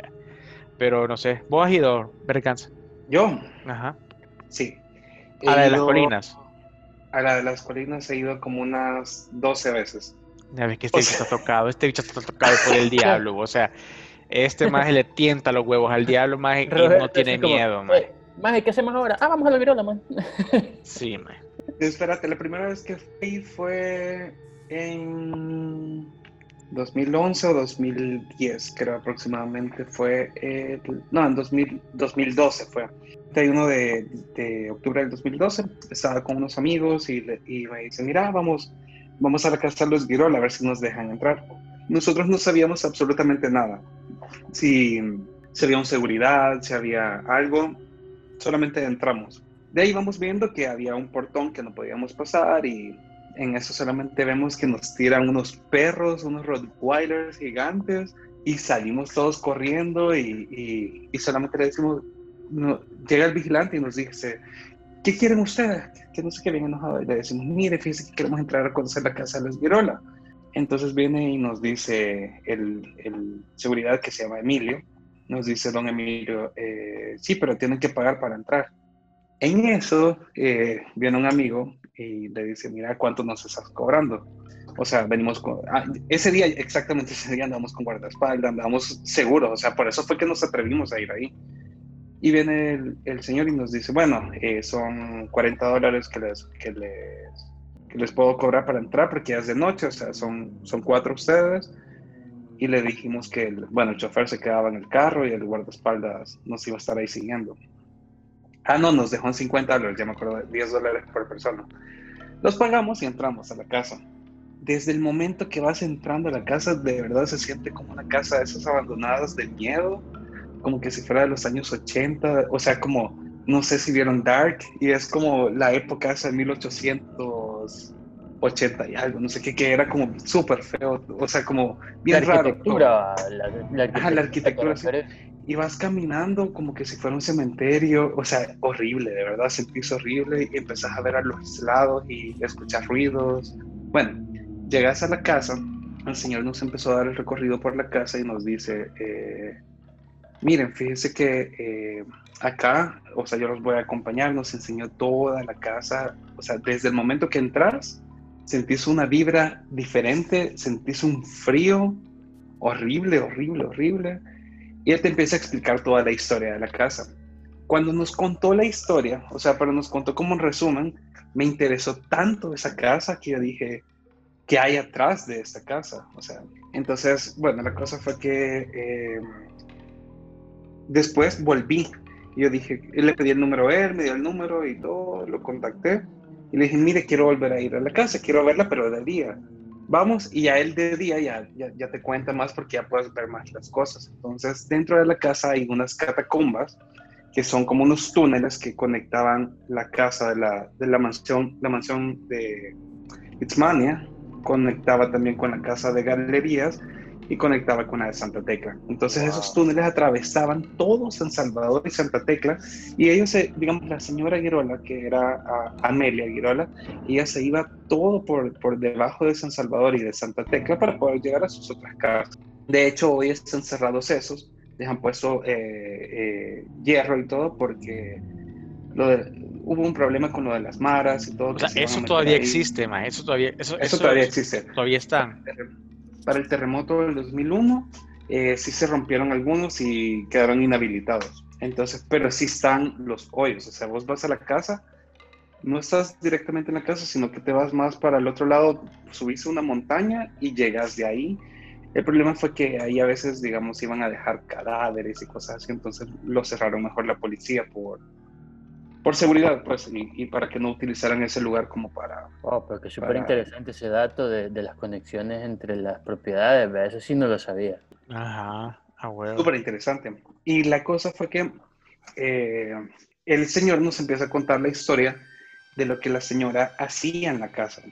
Pero no sé, vos has ido, Berganza.
Yo,
Ajá.
sí.
A la de las colinas.
A la de las colinas he ido como unas 12 veces.
Ya ves que este
O
bicho
sea-
está tocado, este bicho está tocado por el diablo, o sea, este más le tienta los huevos al diablo más y no tiene
como,
miedo, man.
"Eh, Maje, ¿qué hacemos ahora? Ah, vamos a la virola, man.
Sí, man.
Espérate, la primera vez que fui fue en 2011 o 2010, creo aproximadamente. Fue, el- no, en 2000 2012 fue. 31 de, de octubre del 2012, estaba con unos amigos y, le- y me dicen, mira, vamos, vamos a la casa de los Guirola a ver si nos dejan entrar. Nosotros no sabíamos absolutamente nada. Si, si había un seguridad, si había algo, solamente entramos. De ahí vamos viendo que había un portón que no podíamos pasar y en eso solamente vemos que nos tiran unos perros, unos Rottweilers gigantes y salimos todos corriendo y, y- y solamente le decimos, no, llega el vigilante y nos dice, ¿qué quieren ustedes? Que no sé qué, bien enojado. Y le decimos, mire, fíjese que queremos entrar a conocer la casa de los Virola. Entonces viene y nos dice el, el seguridad que se llama Emilio, nos dice don Emilio, eh, sí, pero tienen que pagar para entrar. En eso eh, viene un amigo y le dice, mira, ¿cuánto nos estás cobrando? O sea, venimos con... ah, ese día, exactamente ese día andamos con guardaespaldas, andamos seguros, o sea, por eso fue que nos atrevimos a ir ahí. Y viene el, señor y nos dice, bueno, eh, son 40 dólares que les, que, les, les puedo cobrar para entrar porque ya es de noche, o sea, son, son cuatro ustedes. Y le dijimos que, el, bueno, el chofer se quedaba en el carro y el guardaespaldas nos iba a estar ahí siguiendo. Ah, no, nos dejó en 50 dólares, ya me acuerdo, 10 dólares por persona. Los pagamos y entramos a la casa. Desde el momento que vas entrando a la casa, de verdad se siente como una casa de esas abandonadas de miedo, como que si fuera de los años 80, o sea, como, no sé si vieron Dark, y es como la época esa de 1880 y algo, no sé qué, que era como súper feo, o sea, como bien
la
raro.
arquitectura, la, la
Ajá, la arquitectura, sí.
sí.
y vas caminando como que si fuera un cementerio, o sea, horrible, de verdad, sentís horrible y empezás a ver a los lados y escuchar ruidos. Bueno, llegas a la casa, el señor nos empezó a dar el recorrido por la casa y nos dice, eh, miren, fíjense que eh, acá, o sea, yo los voy a acompañar, nos enseñó toda la casa, o sea, desde el momento que entras, sentís una vibra diferente, sentís un frío horrible, horrible, horrible. Y él te empieza a explicar toda la historia de la casa. cuando nos contó la historia, o sea, pero nos contó como un resumen, me interesó tanto esa casa que yo dije, ¿qué hay atrás de esta casa? O sea, entonces, bueno, la cosa fue que eh, después volví. Yo dije, le pedí el número a él, me dio el número y todo, lo contacté. Y le dije, mire, quiero volver a ir a la casa, quiero verla, pero de día. Vamos, y ya él de día ya, ya, ya te cuenta más porque ya puedes ver más las cosas. Entonces, dentro de la casa hay unas catacumbas que son como unos túneles que conectaban la casa de la, de la mansión, la mansión de Itzmania, conectaba también con la casa de galerías y conectaba con la de Santa Tecla. Entonces esos túneles atravesaban todo San Salvador y Santa Tecla y ellos, digamos, la señora Girola, que era Amelia Girola, ella se iba todo por, por debajo de San Salvador y de Santa Tecla para poder llegar a sus otras casas. De hecho, hoy están cerrados esos, dejan puesto eh, eh, hierro y todo porque hubo un problema con lo de las maras y todo.
eso todavía existe, ma, eso todavía, eso,
eso, todavía existe.
Todavía está
para el terremoto del 2001 eh, sí se rompieron algunos y quedaron inhabilitados. Entonces, pero sí están los hoyos. O sea, vos vas a la casa, no estás directamente en la casa, sino que te vas más para el otro lado, subís una montaña y llegas de ahí. El problema fue que ahí a veces, digamos, iban a dejar cadáveres y cosas así, entonces lo cerraron mejor la policía por, por seguridad, pues, y, para que no utilizaran ese lugar como para...
Oh, pero que súper interesante ese dato de, de, las conexiones entre las propiedades, ¿verdad? eso sí no lo sabía.
Ajá, ah, bueno.
Súper interesante. Y la cosa fue que eh, el señor nos empieza a contar la historia de lo que la señora hacía en la casa.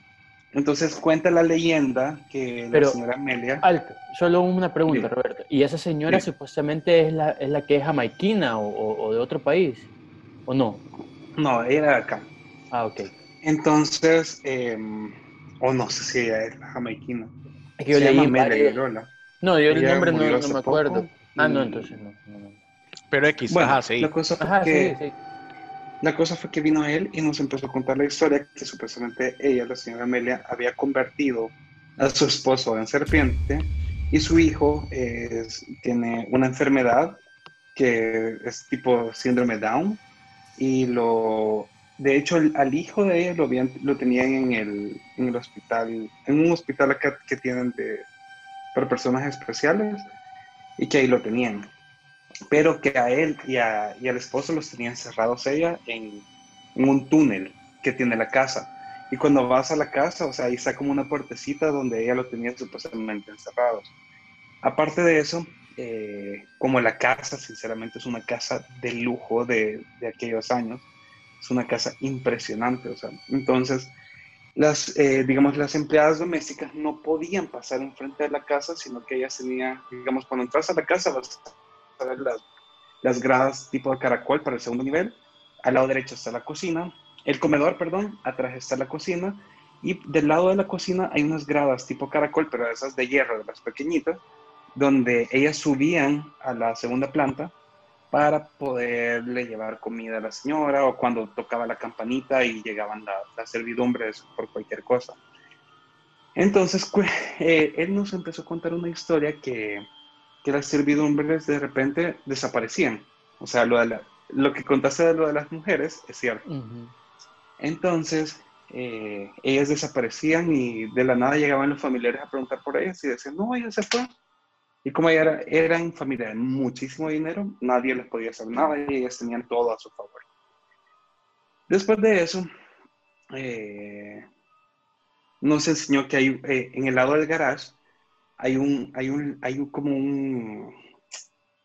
Entonces cuenta la leyenda que la señora Amelia...
Alto, solo una pregunta, Roberto. ¿Y esa señora supuestamente es la, es la que es jamaiquina o, o de otro país? ¿O no?
No, ella era de acá.
Ah, ok.
Entonces, em, o no sé si ella es jamaiquina.
Es que yo leí No, yo el nombre no, no, me acuerdo. Ah, no, entonces no.
Pero X, ajá, sí.
La cosa, fue que, la cosa fue que vino él y nos empezó a contar la historia que supuestamente ella, la señora Amelia, había convertido a su esposo en serpiente y su hijo tiene una enfermedad que es tipo síndrome Down y lo, de hecho, al hijo de ella lo, tenían en el, en el, hospital, en un hospital acá que tienen para personas especiales y que ahí lo tenían. Pero que a él y, a, y al esposo los tenían cerrados ella en, en, un túnel que tiene la casa. Y cuando vas a la casa, o sea, ahí está como una puertecita donde ella lo tenía supuestamente encerrados. Aparte de eso, eh, como la casa, sinceramente es una casa de lujo de, aquellos años, es una casa impresionante, o sea, entonces las, eh, digamos, las empleadas domésticas no podían pasar enfrente de la casa, sino que ellas tenían, digamos, cuando entras a la casa vas a ver las, las gradas tipo caracol para el segundo nivel, al lado derecho está la cocina, el comedor, perdón, atrás está la cocina, y del lado de la cocina hay unas gradas tipo caracol, pero esas de hierro, de las pequeñitas, donde ellas subían a la segunda planta para poderle llevar comida a la señora o cuando tocaba la campanita y llegaban las servidumbres por cualquier cosa. Entonces, eh, él nos empezó a contar una historia que, que, las servidumbres de repente desaparecían. O sea, lo, de lo que contaste de lo de las mujeres es cierto. Entonces, eh, ellas desaparecían y de la nada llegaban los familiares a preguntar por ellas y decían, no, ella se fue. Y como era, eran familia de muchísimo dinero, nadie les podía hacer nada y ellas tenían todo a su favor. Después de eso, eh, nos enseñó que hay, eh, en el lado del garage hay un, hay un, hay un, como un,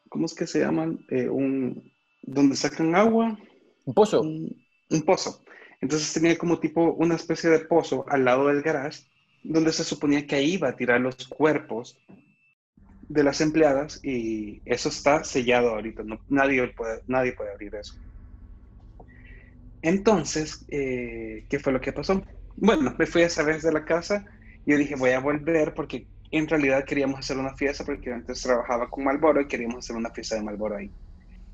¿cómo es que se llaman? Eh, un, donde sacan agua.
Un pozo.
Un, un, pozo. Entonces tenía como tipo una especie de pozo al lado del garage, donde se suponía que ahí iba a tirar los cuerpos de las empleadas y eso está sellado ahorita, no, nadie, puede, nadie puede abrir eso. Entonces, eh, ¿qué fue lo que pasó? Bueno, me fui a esa vez de la casa y yo dije, voy a volver porque en realidad queríamos hacer una fiesta porque antes trabajaba con Malboro y queríamos hacer una fiesta de Malboro ahí.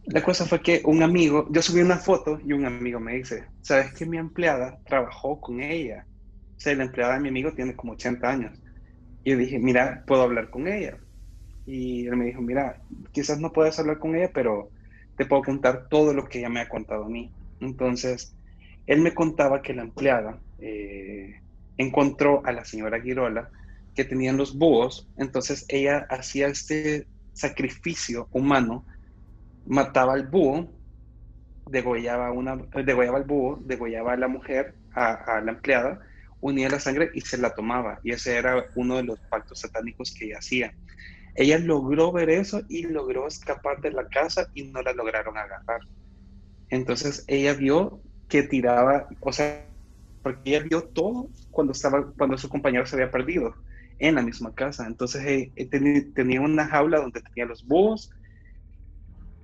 La cosa fue que un amigo, yo subí una foto y un amigo me dice, ¿sabes que mi empleada trabajó con ella? O sea, la empleada de mi amigo tiene como 80 años. Y yo dije, mira, puedo hablar con ella y él me dijo, mira, quizás no puedes hablar con ella, pero te puedo contar todo lo que ella me ha contado a mí. Entonces, él me contaba que la empleada eh, encontró a la señora Girola que tenían los búhos, entonces ella hacía este sacrificio humano, mataba al búho, degollaba, una, degollaba al búho, degollaba a la mujer, a, a la empleada, unía la sangre y se la tomaba. Y ese era uno de los pactos satánicos que ella hacía. Ella logró ver eso y logró escapar de la casa y no la lograron agarrar. Entonces ella vio que tiraba, o sea, porque ella vio todo cuando estaba, cuando su compañero se había perdido en la misma casa. Entonces eh, eh, tenía una jaula donde tenía los búhos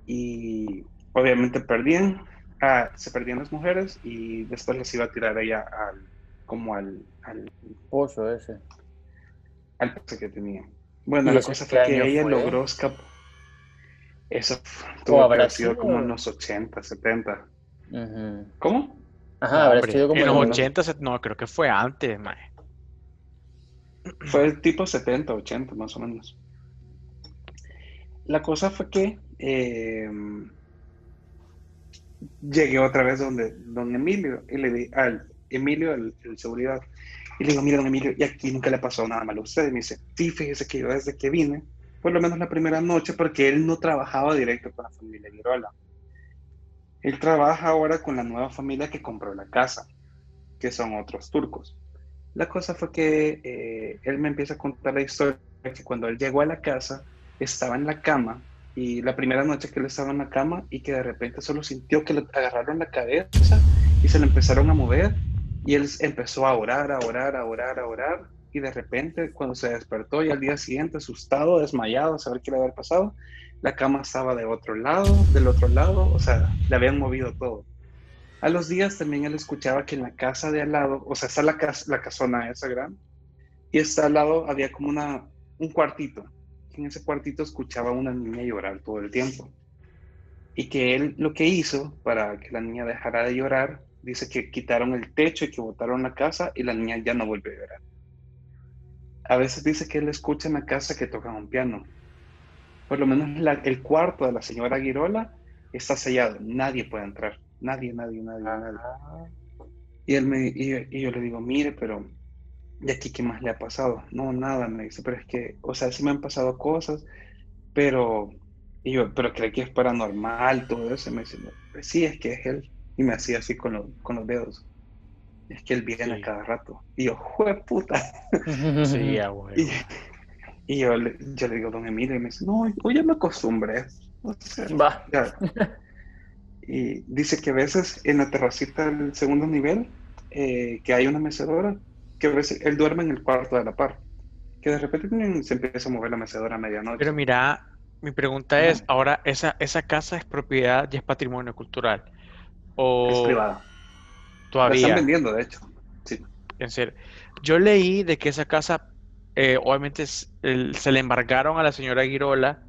y obviamente perdían, ah, se perdían las mujeres y después les iba a tirar ella al, como al, al
pozo ese.
Al pozo que tenía. Bueno, la cosa fue que ella logró escapar. Eso tuvo haber sido como en los 80, 70. ¿Cómo?
Ajá, habrá sido como en los 80, no, creo que fue antes, mae.
Fue el tipo 70, 80 más o menos. La cosa fue que eh, llegué otra vez donde don Emilio y le di al Emilio, el, seguridad, y le digo, mira don Emilio, y aquí nunca le pasó nada malo a usted. Y me dice, sí, fíjese que yo desde que vine, por lo menos la primera noche, porque él no trabajaba directo con la familia Girola. Él trabaja ahora con la nueva familia que compró la casa, que son otros turcos. La cosa fue que eh, él me empieza a contar la historia que cuando él llegó a la casa, estaba en la cama y la primera noche que él estaba en la cama y que de repente solo sintió que le agarraron la cabeza y se le empezaron a mover y él empezó a orar, a orar, a orar, a orar y de repente cuando se despertó y al día siguiente asustado, desmayado, a saber qué le había pasado, la cama estaba de otro lado, del otro lado, o sea, le habían movido todo. A los días también él escuchaba que en la casa de al lado, o sea, está la, casa, la casona esa gran, y está al lado había como una, un cuartito. En ese cuartito escuchaba a una niña llorar todo el tiempo. Y que él lo que hizo para que la niña dejara de llorar, dice que quitaron el techo y que botaron la casa y la niña ya no volvió a llorar. A veces dice que él escucha en la casa que tocan un piano. Por lo menos el cuarto de la señora Girola está sellado, nadie puede entrar. Nadie, nadie, nadie, nadie. Y, él me, y, yo le digo, mire, pero ¿de aquí qué más le ha pasado? No, nada, me dice, pero es que, o sea, sí me han pasado cosas, pero, y yo, pero cree que es paranormal, todo eso. Me dice, pues sí, es que es él. Y me hacía así con, con los dedos. Es que él viene a cada rato. Y yo, ¡jue puta!
Sí,
y, y yo, le, yo le digo, don Emilio, y me dice, no, yo ya me acostumbré. O sea, Va. Ya, y dice que a veces en la terracita del segundo nivel, eh, que hay una mecedora, que a veces él duerme en el cuarto de la par, que de repente se empieza a mover la mecedora a medianoche.
Pero mira, mi pregunta es, ahora, ¿esa, ¿esa casa es propiedad y es patrimonio cultural? ¿O
es privada.
Todavía.
La están vendiendo, de hecho. Sí.
En serio. Yo leí de que esa casa, eh, obviamente, se le embargaron a la señora Girola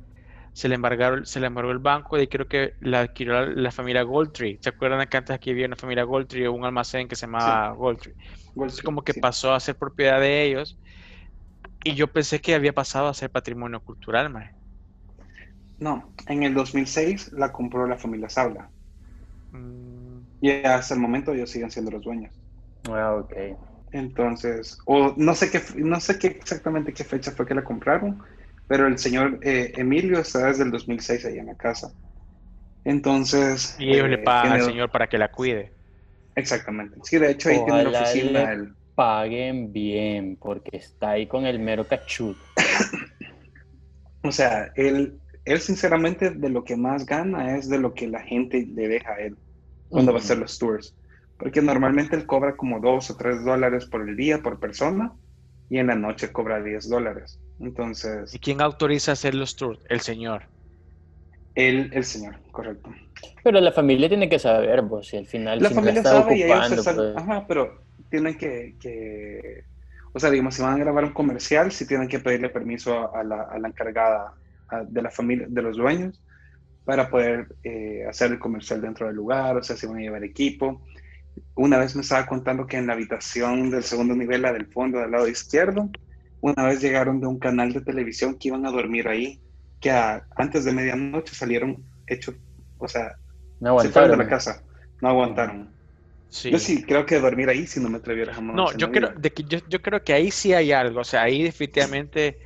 se le embargaron, se le embargó el banco y creo que la adquirió la, familia Goldtree. ¿Se acuerdan que antes aquí había una familia Goldtree o un almacén que se llamaba Goldtree? Goldtree? como que pasó a ser propiedad de ellos y yo pensé que había pasado a ser patrimonio cultural, mae.
No, en el 2006 la compró la familia Sabla. Mm. Y hasta el momento ellos siguen siendo los dueños.
Ah, ok.
Entonces, o no sé qué, no sé qué exactamente qué fecha fue que la compraron, pero el señor eh, Emilio está desde el 2006 ahí en la casa. Entonces...
Y ellos le eh, pagan al señor para que la cuide.
Exactamente. Sí, de hecho ahí tiene la oficina.
Paguen bien, porque está ahí con el mero cachudo.
o sea, él, él sinceramente de lo que más gana es de lo que la gente le deja a él cuando va a hacer los tours. Porque normalmente él cobra como dos o tres dólares por el día por persona y en la noche cobra 10 dólares. Entonces...
¿Y quién autoriza hacer los tours? El señor.
El, el señor, correcto.
Pero la familia tiene que saber, pues, si al final...
La familia sabe y ellos están... Pues. Ajá, pero tienen que, que, O sea, digamos, si van a grabar un comercial, sí tienen que pedirle permiso a, la, a la, encargada de la familia, de los dueños, para poder eh, hacer el comercial dentro del lugar, o sea, si van a llevar equipo. Una vez me estaba contando que en la habitación del segundo nivel, la del fondo, del lado izquierdo, una vez llegaron de un canal de televisión que iban a dormir ahí, que antes de medianoche salieron hechos O sea,
No
se fueron de la casa, no aguantaron.
Sí.
Yo sí creo que dormir ahí si no me atreviera jamás.
No, yo creo, de que yo, yo creo que ahí sí hay algo, o sea, ahí definitivamente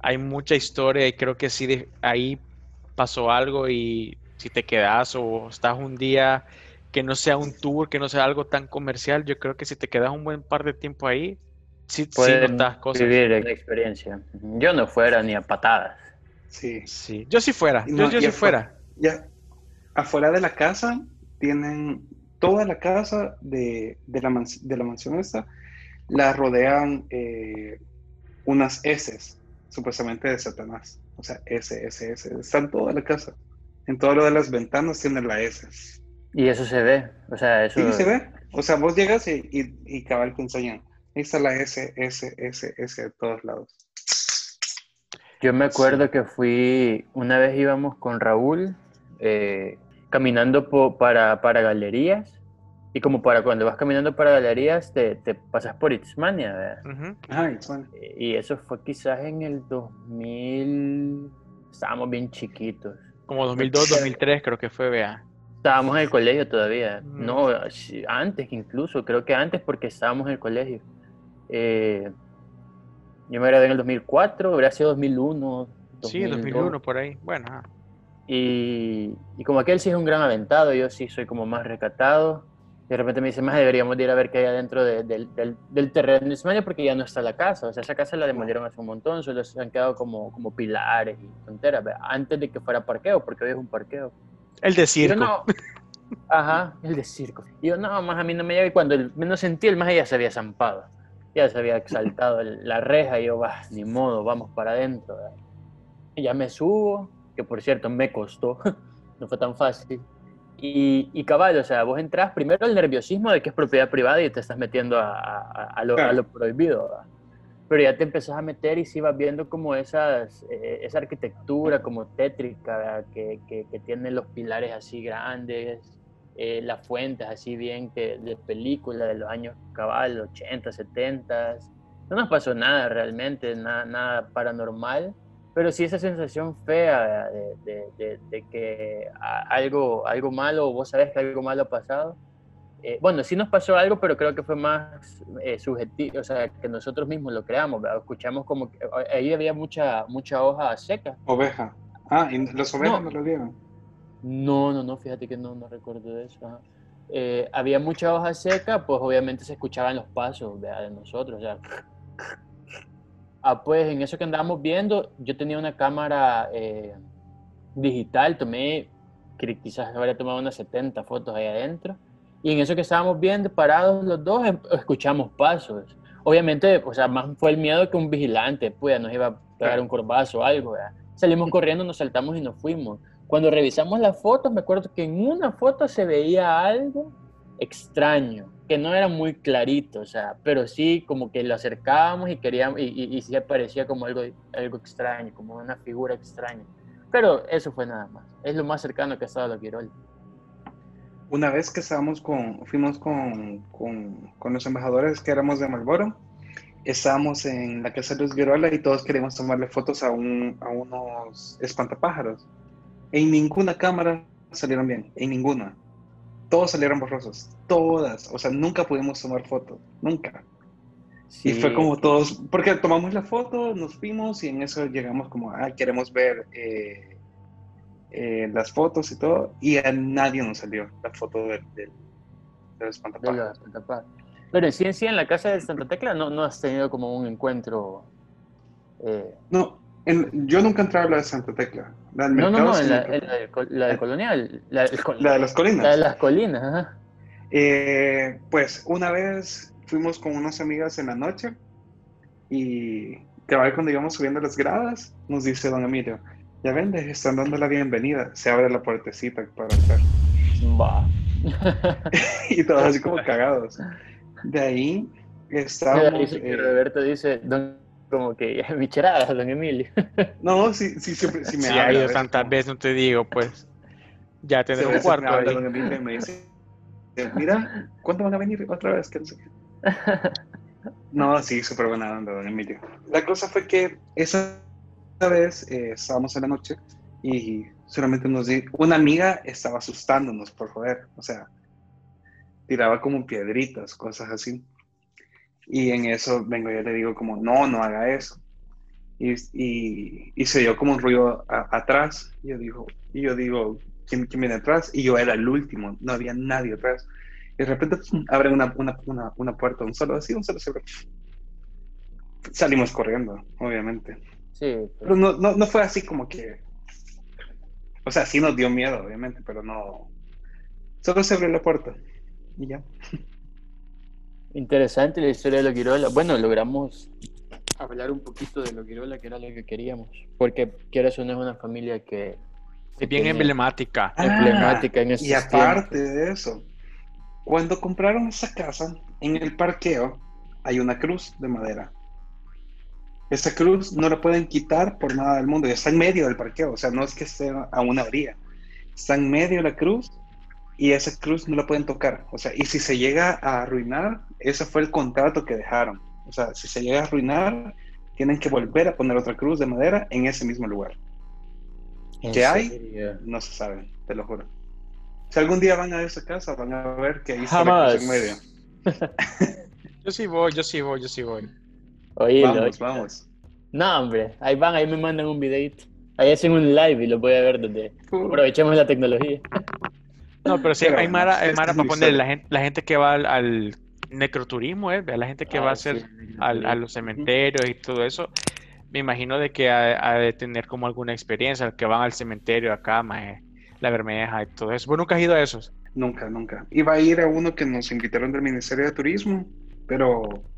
hay mucha historia y creo que sí de- ahí pasó algo y si te quedas o estás un día que no sea un tour, que no sea algo tan comercial, yo creo que si te quedas un buen par de tiempo ahí, sí, notas cosas.
vivir la experiencia. Yo no fuera ni a patadas.
Sí.
Sí, yo sí fuera, yo, yo sí fuera.
Ya, afuera de la casa tienen toda la casa de, de la, mans- de la mansión esta, la rodean eh, unas S, supuestamente de Satanás. O sea, S, S, S. Está en toda la casa. En todo lo de las ventanas tienen la S.
Y eso se ve. O sea, eso.
Sí, se ve. O sea, vos llegas y, y, y cabal te enseñan. Ahí está la S, S, S, S de todos lados.
Yo me acuerdo que fui, una vez íbamos con Raúl eh, caminando po- para, para galerías y como para cuando vas caminando para galerías te, te pasas por Itzmania,
suena.
Y eso fue quizás en el 2000, estábamos bien chiquitos.
Como 2002, 2003 creo que fue, vea.
Estábamos en el colegio todavía.
Mm.
No, sí, antes incluso, creo que antes porque estábamos en el colegio. Eh, yo me gradué en el 2004, habría sido 2001.
Sí,
2002.
2001 por ahí. Bueno.
Y, y como aquel sí es un gran aventado, yo sí soy como más recatado. De repente me dice, más deberíamos de ir a ver qué hay adentro de- del, del, del terreno de Ismael porque ya no está la casa. O sea, esa casa la demolieron hace un montón, solo se han quedado como, como pilares y tonteras, antes de que fuera parqueo, porque hoy es un parqueo.
el de
Y yo,
circo.
no. Ajá, el de circo. Y yo, no, más a mí no me lleva. Y cuando el- menos sentí, el más ya se había zampado. Ya se había exaltado el- la reja. Y yo, va, ni modo, vamos para adentro. Y ya me subo, que por cierto me costó, no fue tan fácil. Y, y cabal, o sea, vos entras primero el nerviosismo de que es propiedad privada y te estás metiendo a, a- a lo, a
Claro.
lo prohibido. ¿verdad? Pero ya te empezás a meter y sí vas viendo como esas, eh, esa arquitectura como tétrica, que, que, que tiene los pilares así grandes, eh, las fuentes así bien que de película de los años cabal, 80, 70. No nos pasó nada realmente, nada, nada paranormal, pero sí esa sensación fea de, de, de, de que algo, algo malo, vos sabés que algo malo ha pasado. Eh, bueno, sí nos pasó algo, pero creo que fue más eh, subjetivo, o sea, que nosotros mismos lo creamos, ¿verdad? escuchamos como que ahí había mucha, mucha hoja seca.
Oveja. Ah, y los ovejas
No.
no, lo vieron.
No, no, no, fíjate que no, no recuerdo de eso. ajá. Eh, había mucha hoja seca, pues obviamente se escuchaban los pasos ¿verdad? de nosotros. o sea. Ah, pues en eso que andábamos viendo, yo tenía una cámara eh, digital, tomé, quizás habría tomado unas 70 fotos ahí adentro, y en eso que estábamos viendo, parados los dos, em- escuchamos pasos. Obviamente, o sea, más fue el miedo que un vigilante, pues nos iba a pegar un corbazo o algo. ¿verdad? Salimos corriendo, nos saltamos y nos fuimos. Cuando revisamos las fotos, me acuerdo que en una foto se veía algo extraño, que no era muy clarito, o sea, pero sí como que lo acercábamos y queríamos, y, y, y sí parecía como algo, algo extraño, como una figura extraña. Pero eso fue nada más. Es lo más cercano que ha estado la Quirol.
Una vez que estábamos con, fuimos con, con, con los embajadores que éramos de Malboro, estábamos en la casa de Luz Guirola y todos queríamos tomarle fotos a, un, a unos espantapájaros. En ninguna cámara salieron bien, en ninguna. Todos salieron borrosos, todas. O sea, nunca pudimos tomar fotos, nunca. Y fue como todos, porque tomamos la foto, nos fuimos y en eso llegamos como, ah, queremos ver eh, eh, las fotos y todo, y a nadie nos salió la foto del, del, del espantapájaros.
Pero en sí, en sí, en la casa de Santa Tecla no, no has tenido como un encuentro. eh,
No, en- yo nunca entré a la de Santa Tecla. La del
no, no, no, la, en la Colonial. La, el
de las colinas.
la de las colinas, ajá.
Eh, pues una vez fuimos con unas amigas en la noche y cabal cuando íbamos subiendo las gradas nos dice don Emilio, ya ven, les están dando la bienvenida, se abre la puertecita para entrar.
Va.
y todos así como cagados. De ahí estábamos...
Que
eh,
Roberto dice, don, como que micherada, don Emilio.
no, sí, sí, siempre, sí me
Si
habla,
ha ido
¿ves?
tantas veces, no te digo, pues. Ya
Sí, a
tener un cuarto
me habla
ahí.
don Emilio y me dice, mira, ¿cuándo van a venir otra vez? Que no sé qué. No, sí, súper buena onda, don Emilio. La cosa fue que esa vez eh, estábamos en la noche Y solamente nos di, una amiga estaba asustándonos por joder, o sea, tiraba como piedritas, cosas así. Y en eso vengo yo le digo como, no, no haga eso. Y, y, y se dio como un ruido a- atrás. Y yo digo, y yo digo, ¿quién, quién viene atrás? Y yo era el último, no había nadie atrás. Y de repente pum, abre una, una, una, una puerta, un solo así, un solo se abre. Salimos corriendo, obviamente.
Sí,
Pero no, no, no fue así como que. O sea, sí nos dio miedo, obviamente, pero no. Solo se abrió la puerta. Y ya.
Interesante la historia de los Quirola. Bueno, logramos hablar un poquito de los Quirola, que era lo que queríamos. Porque quieras o no es una familia que
Es bien emblemática.
emblemática en
Ah,
estos
Y aparte de eso, cuando compraron esa casa, en el parqueo hay una cruz de madera. Esa cruz no la pueden quitar por nada del mundo. Está en medio del parqueo, o sea, no es que esté a una orilla. Está en medio la cruz y esa cruz no la pueden tocar. O sea, y si se llega a arruinar, ese fue el contrato que dejaron. O sea, si se llega a arruinar, tienen que volver a poner otra cruz de madera en ese mismo lugar.
¿En
¿Qué hay?
serio?
No se sabe, te lo juro. Si algún día van a esa casa, van a ver que ahí está la
Jamás.
cruz en medio.
Yo sí voy, yo sí voy, yo sí voy.
Oílo.
Vamos, vamos.
No, hombre, ahí van, ahí me mandan un videito. Ahí hacen un live y lo voy a ver desde. Aprovechemos la tecnología.
No, pero sí,
Pero
hay Mara, hay Mara
la
para poner
historia.
la gente, la gente que va al, al necroturismo, ¿eh? La gente que va a hacer
sí.
al- a los cementerios y todo eso. Me imagino de que ha, ha de tener como alguna experiencia, que van al cementerio acá, maje, la Bermeja y todo eso. ¿Vos nunca has ido a esos?
Nunca, nunca. Iba a ir a uno que nos invitaron del Ministerio de Turismo, pero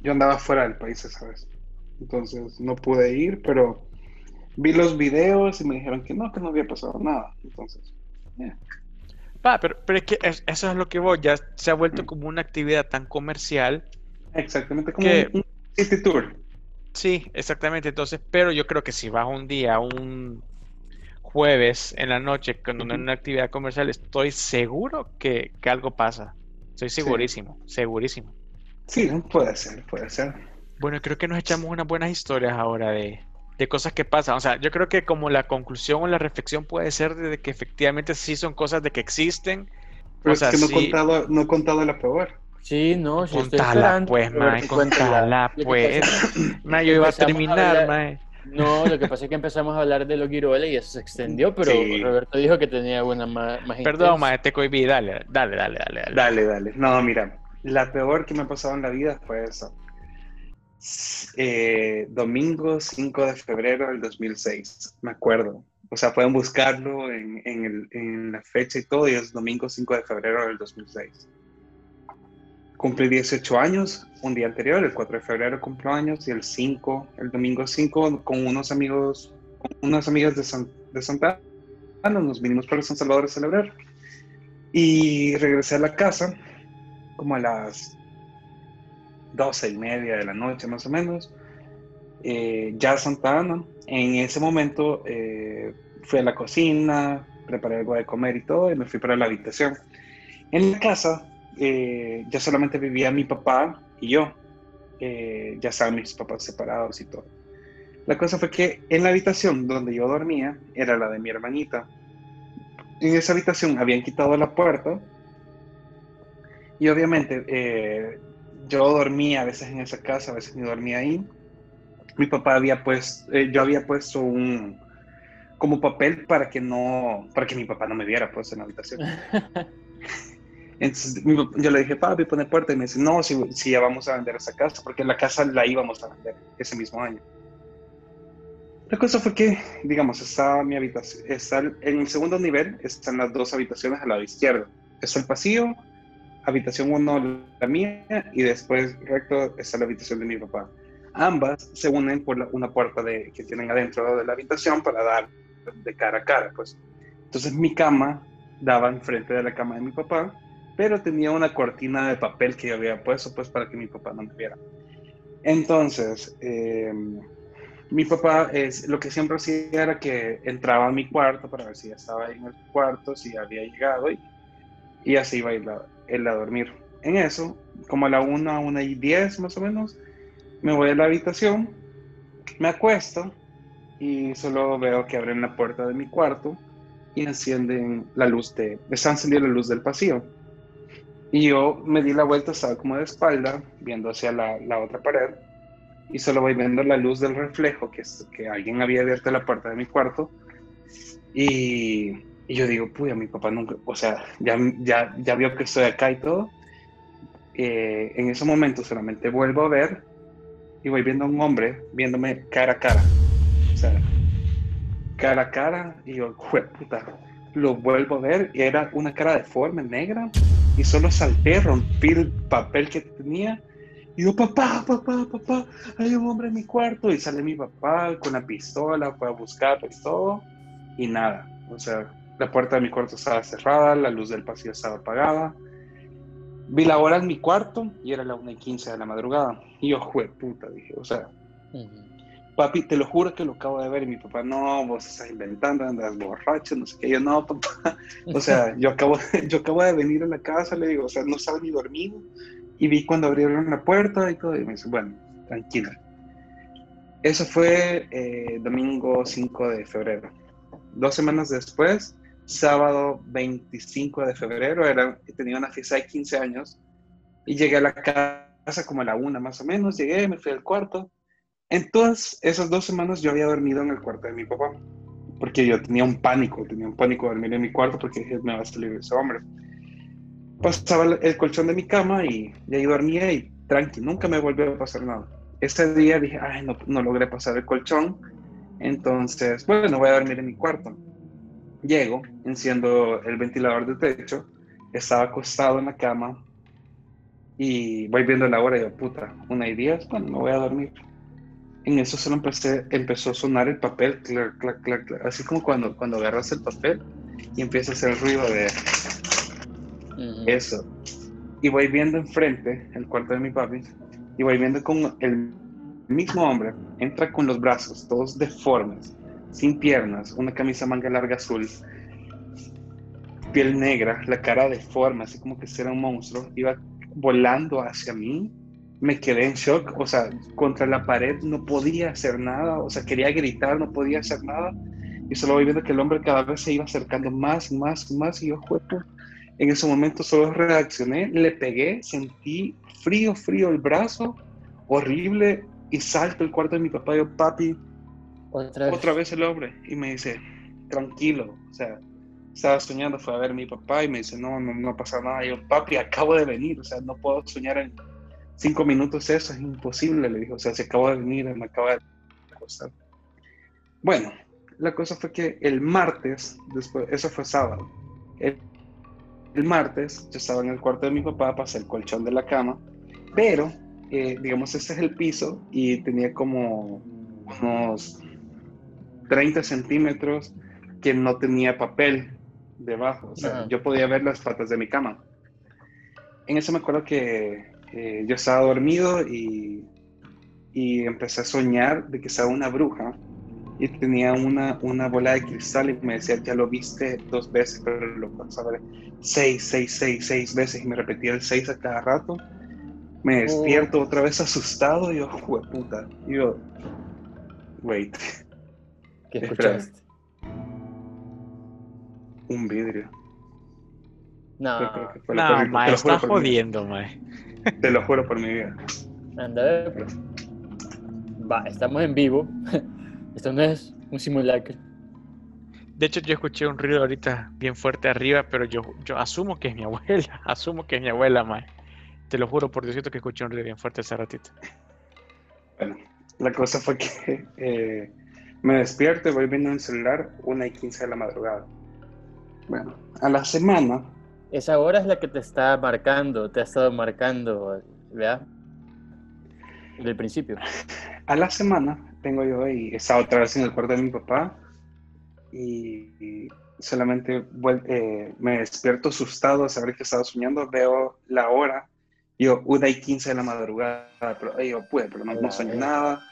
yo andaba fuera del país esa vez. Entonces no pude ir, pero vi los videos y me dijeron que no, que no había pasado nada. Entonces, eh,
Pa, pero, pero es que es- eso es lo que voy, ya se ha vuelto
Mm.
como una actividad tan comercial.
exactamente como un, city tour.
Sí, exactamente. Entonces, pero yo creo que si vas un día, un jueves en la noche, cuando no hay una actividad comercial, estoy seguro que, que algo pasa. Estoy segurísimo, segurísimo.
Sí, puede ser, puede ser.
Bueno, creo que nos echamos unas buenas historias ahora de, de cosas que pasan. O sea, yo creo que como la conclusión o la reflexión puede ser de que efectivamente sí son cosas de que existen.
Pero
O sea,
es que no,
sí.
he contado, no he contado la peor.
Sí, no, si
Contala, pues, mae, contala,
Lo que
pues.
pasa-
Ma, yo iba a terminar, mae.
No, lo que pasa es que empezamos a hablar de los Girola y eso se extendió, pero
Sí.
Roberto dijo que tenía una más, más
Perdón,
intensa.
mae, te cohibí. Dale, dale, dale, dale. dale.
Dale, dale. No, mira, la peor que me ha pasado en la vida fue eso. Eh, domingo 5 de febrero del 2006, me acuerdo. O sea, pueden buscarlo en, en el- en la fecha y todo, y es domingo 5 de febrero del 2006. Cumplí 18 años, un día anterior, el 4 de febrero cumplo años, y el 5, el domingo 5, con unos amigos, con unas amigas de, San- de Santa Ana, nos vinimos para San Salvador a celebrar. Y regresé a la casa como a las doce y media de la noche más o menos. Eh, ya Santa Ana. En ese momento eh, fui a la cocina, preparé algo de comer y todo y me fui para la habitación. En la casa eh, ya solamente vivía mi papá y yo. Eh, ya estaban mis papás separados y todo. La cosa fue que en la habitación donde yo dormía era la de mi hermanita. En esa habitación habían quitado la puerta y obviamente yo dormía a veces en esa casa, a veces ni dormía ahí. Mi papá había puesto, eh, yo había puesto un como papel para que no, para que mi papá no me viera pues en la habitación. Entonces mi yo le dije, papi, pone puerta y me dice, no, si, si ya vamos a vender esa casa, porque la casa la íbamos a vender ese mismo año. La cosa fue que, digamos, está mi habitación, está en el segundo nivel están las dos habitaciones al lado izquierdo. Está el pasillo, habitación 1 la mía y después recto está la habitación de mi papá. Ambas se unen por la- una puerta de, que tienen adentro de la habitación para dar de cara a cara, pues. Entonces mi cama daba enfrente de la cama de mi papá, pero tenía una cortina de papel que yo había puesto pues para que mi papá no me viera. Entonces, eh, mi papá es, lo que siempre hacía era que entraba a mi cuarto para ver si ya estaba en el cuarto, si había llegado y, y así iba él a dormir. En eso, como a la 1, 1 y 10 más o menos, me voy a la habitación, me acuesto y solo veo que abren la puerta de mi cuarto y encienden la luz de, están encendiendo la luz del pasillo. Y yo me di la vuelta, estaba como de espalda, viendo hacia la, la otra pared, y solo voy viendo la luz del reflejo, que, es, que alguien había abierto la puerta de mi cuarto, y, y yo digo, puya, mi papá nunca, o sea, ya, ya, ya vio que estoy acá y todo. Eh, en ese momento solamente vuelvo a ver y voy viendo a un hombre viéndome cara a cara. O sea, cara a cara y yo, puta, lo vuelvo a ver y era una cara deforme, negra y solo salté, rompí el papel que tenía. Y yo, papá, papá, papá, hay un hombre en mi cuarto y sale mi papá con la pistola, fue a buscarlo y todo y nada, o sea, la puerta de mi cuarto estaba cerrada, la luz del pasillo estaba apagada. Vi la hora en mi cuarto y era la 1 y 15 de la madrugada. Y yo, jue puta, dije, o sea, papi, te lo juro que lo acabo de ver. Y mi papá, no, vos estás inventando, andas borracho, no sé qué. Yo, no, papá. O sea, yo acabo, yo acabo de venir a la casa, le digo, o sea, no estaba ni dormido. Y vi cuando abrieron la puerta y todo. Y me dice, bueno, tranquila. Eso fue eh, domingo 5 de febrero. Dos semanas después, sábado 25 de febrero, era, tenía una fiesta de 15 años. Y llegué a la casa como a la una más o menos. Llegué, me fui al cuarto en todas esas dos semanas yo había dormido en el cuarto de mi papá, porque yo tenía un pánico, tenía un pánico de dormir en mi cuarto porque dije, me va a salir ese hombre. Pasaba el colchón de mi cama y, ahí dormía y tranqui, nunca me volvió a pasar nada. Ese día dije, ay, no, no logré pasar el colchón, entonces, bueno, voy a dormir en mi cuarto. Llego, enciendo el ventilador de techo, estaba acostado en la cama y voy viendo la hora y yo, puta, una y diez, bueno, me voy a dormir en eso solo empecé, empezó a sonar el papel, clac, clac, clac, clac, así como cuando, cuando agarras el papel y empieza a hacer ruido de eso. Y voy viendo enfrente el cuarto de mi papi y voy viendo como el mismo hombre entra con los brazos todos deformes, sin piernas, una camisa manga larga azul, piel negra, la cara deforme, así como que era un monstruo, iba volando hacia mí me quedé en shock, o sea, contra la pared no podía hacer nada, o sea, quería gritar, no podía hacer nada, y solo voy viendo que el hombre cada vez se iba acercando más, más, más, y yo, juego. En ese momento solo reaccioné, le pegué, sentí frío, frío el brazo, horrible, y salto el cuarto de mi papá y yo, papi, otra vez. el hombre, y me dice, tranquilo, o sea, estaba soñando, fue a ver a mi papá y me dice, no, no, no pasa nada, y yo, papi, acabo de venir, o sea, no puedo soñar en cinco minutos eso es imposible, le dijo. O sea, se acaba de venir, me acaba de acostar. Bueno, la cosa fue que el martes, después, eso fue sábado, el, martes yo estaba en el cuarto de mi papá, pasé el colchón de la cama, pero, eh, digamos, este es el piso y tenía como unos 30 centímetros que no tenía papel debajo. O sea, yo podía ver las patas de mi cama. En eso me acuerdo que eh, yo estaba dormido y, y, empecé a soñar de que estaba una bruja y tenía una, una bola de cristal y me decía, ya lo viste dos veces, pero lo vas a ver seis, seis, seis, seis veces y me repetía el seis a cada rato. Me despierto oh. otra vez asustado y yo, puta. Y yo, wait.
¿Qué escuchaste?
Un vidrio.
No, no, ma, está jodiendo, ma.
Te lo juro por mi vida.
Anda, pues. Va, estamos en vivo. Esto no es un simulacro.
De hecho, yo escuché un ruido ahorita bien fuerte arriba, pero yo, yo asumo que es mi abuela. Asumo que es mi abuela, mae. Te lo juro por Diosito que escuché un ruido bien fuerte ese ratito.
Bueno, la cosa fue que eh, me despierto y voy viendo el celular una y quince de la madrugada. Bueno, a la semana
esa hora es la que te está marcando, te ha estado marcando, ¿verdad? Del principio.
A la semana tengo yo y estaba otra vez en el cuarto de mi papá y, solamente eh, me despierto asustado a saber que estaba soñando, veo la hora, yo, una y quince de la madrugada, pero yo, pude, pero no, no soñé nada.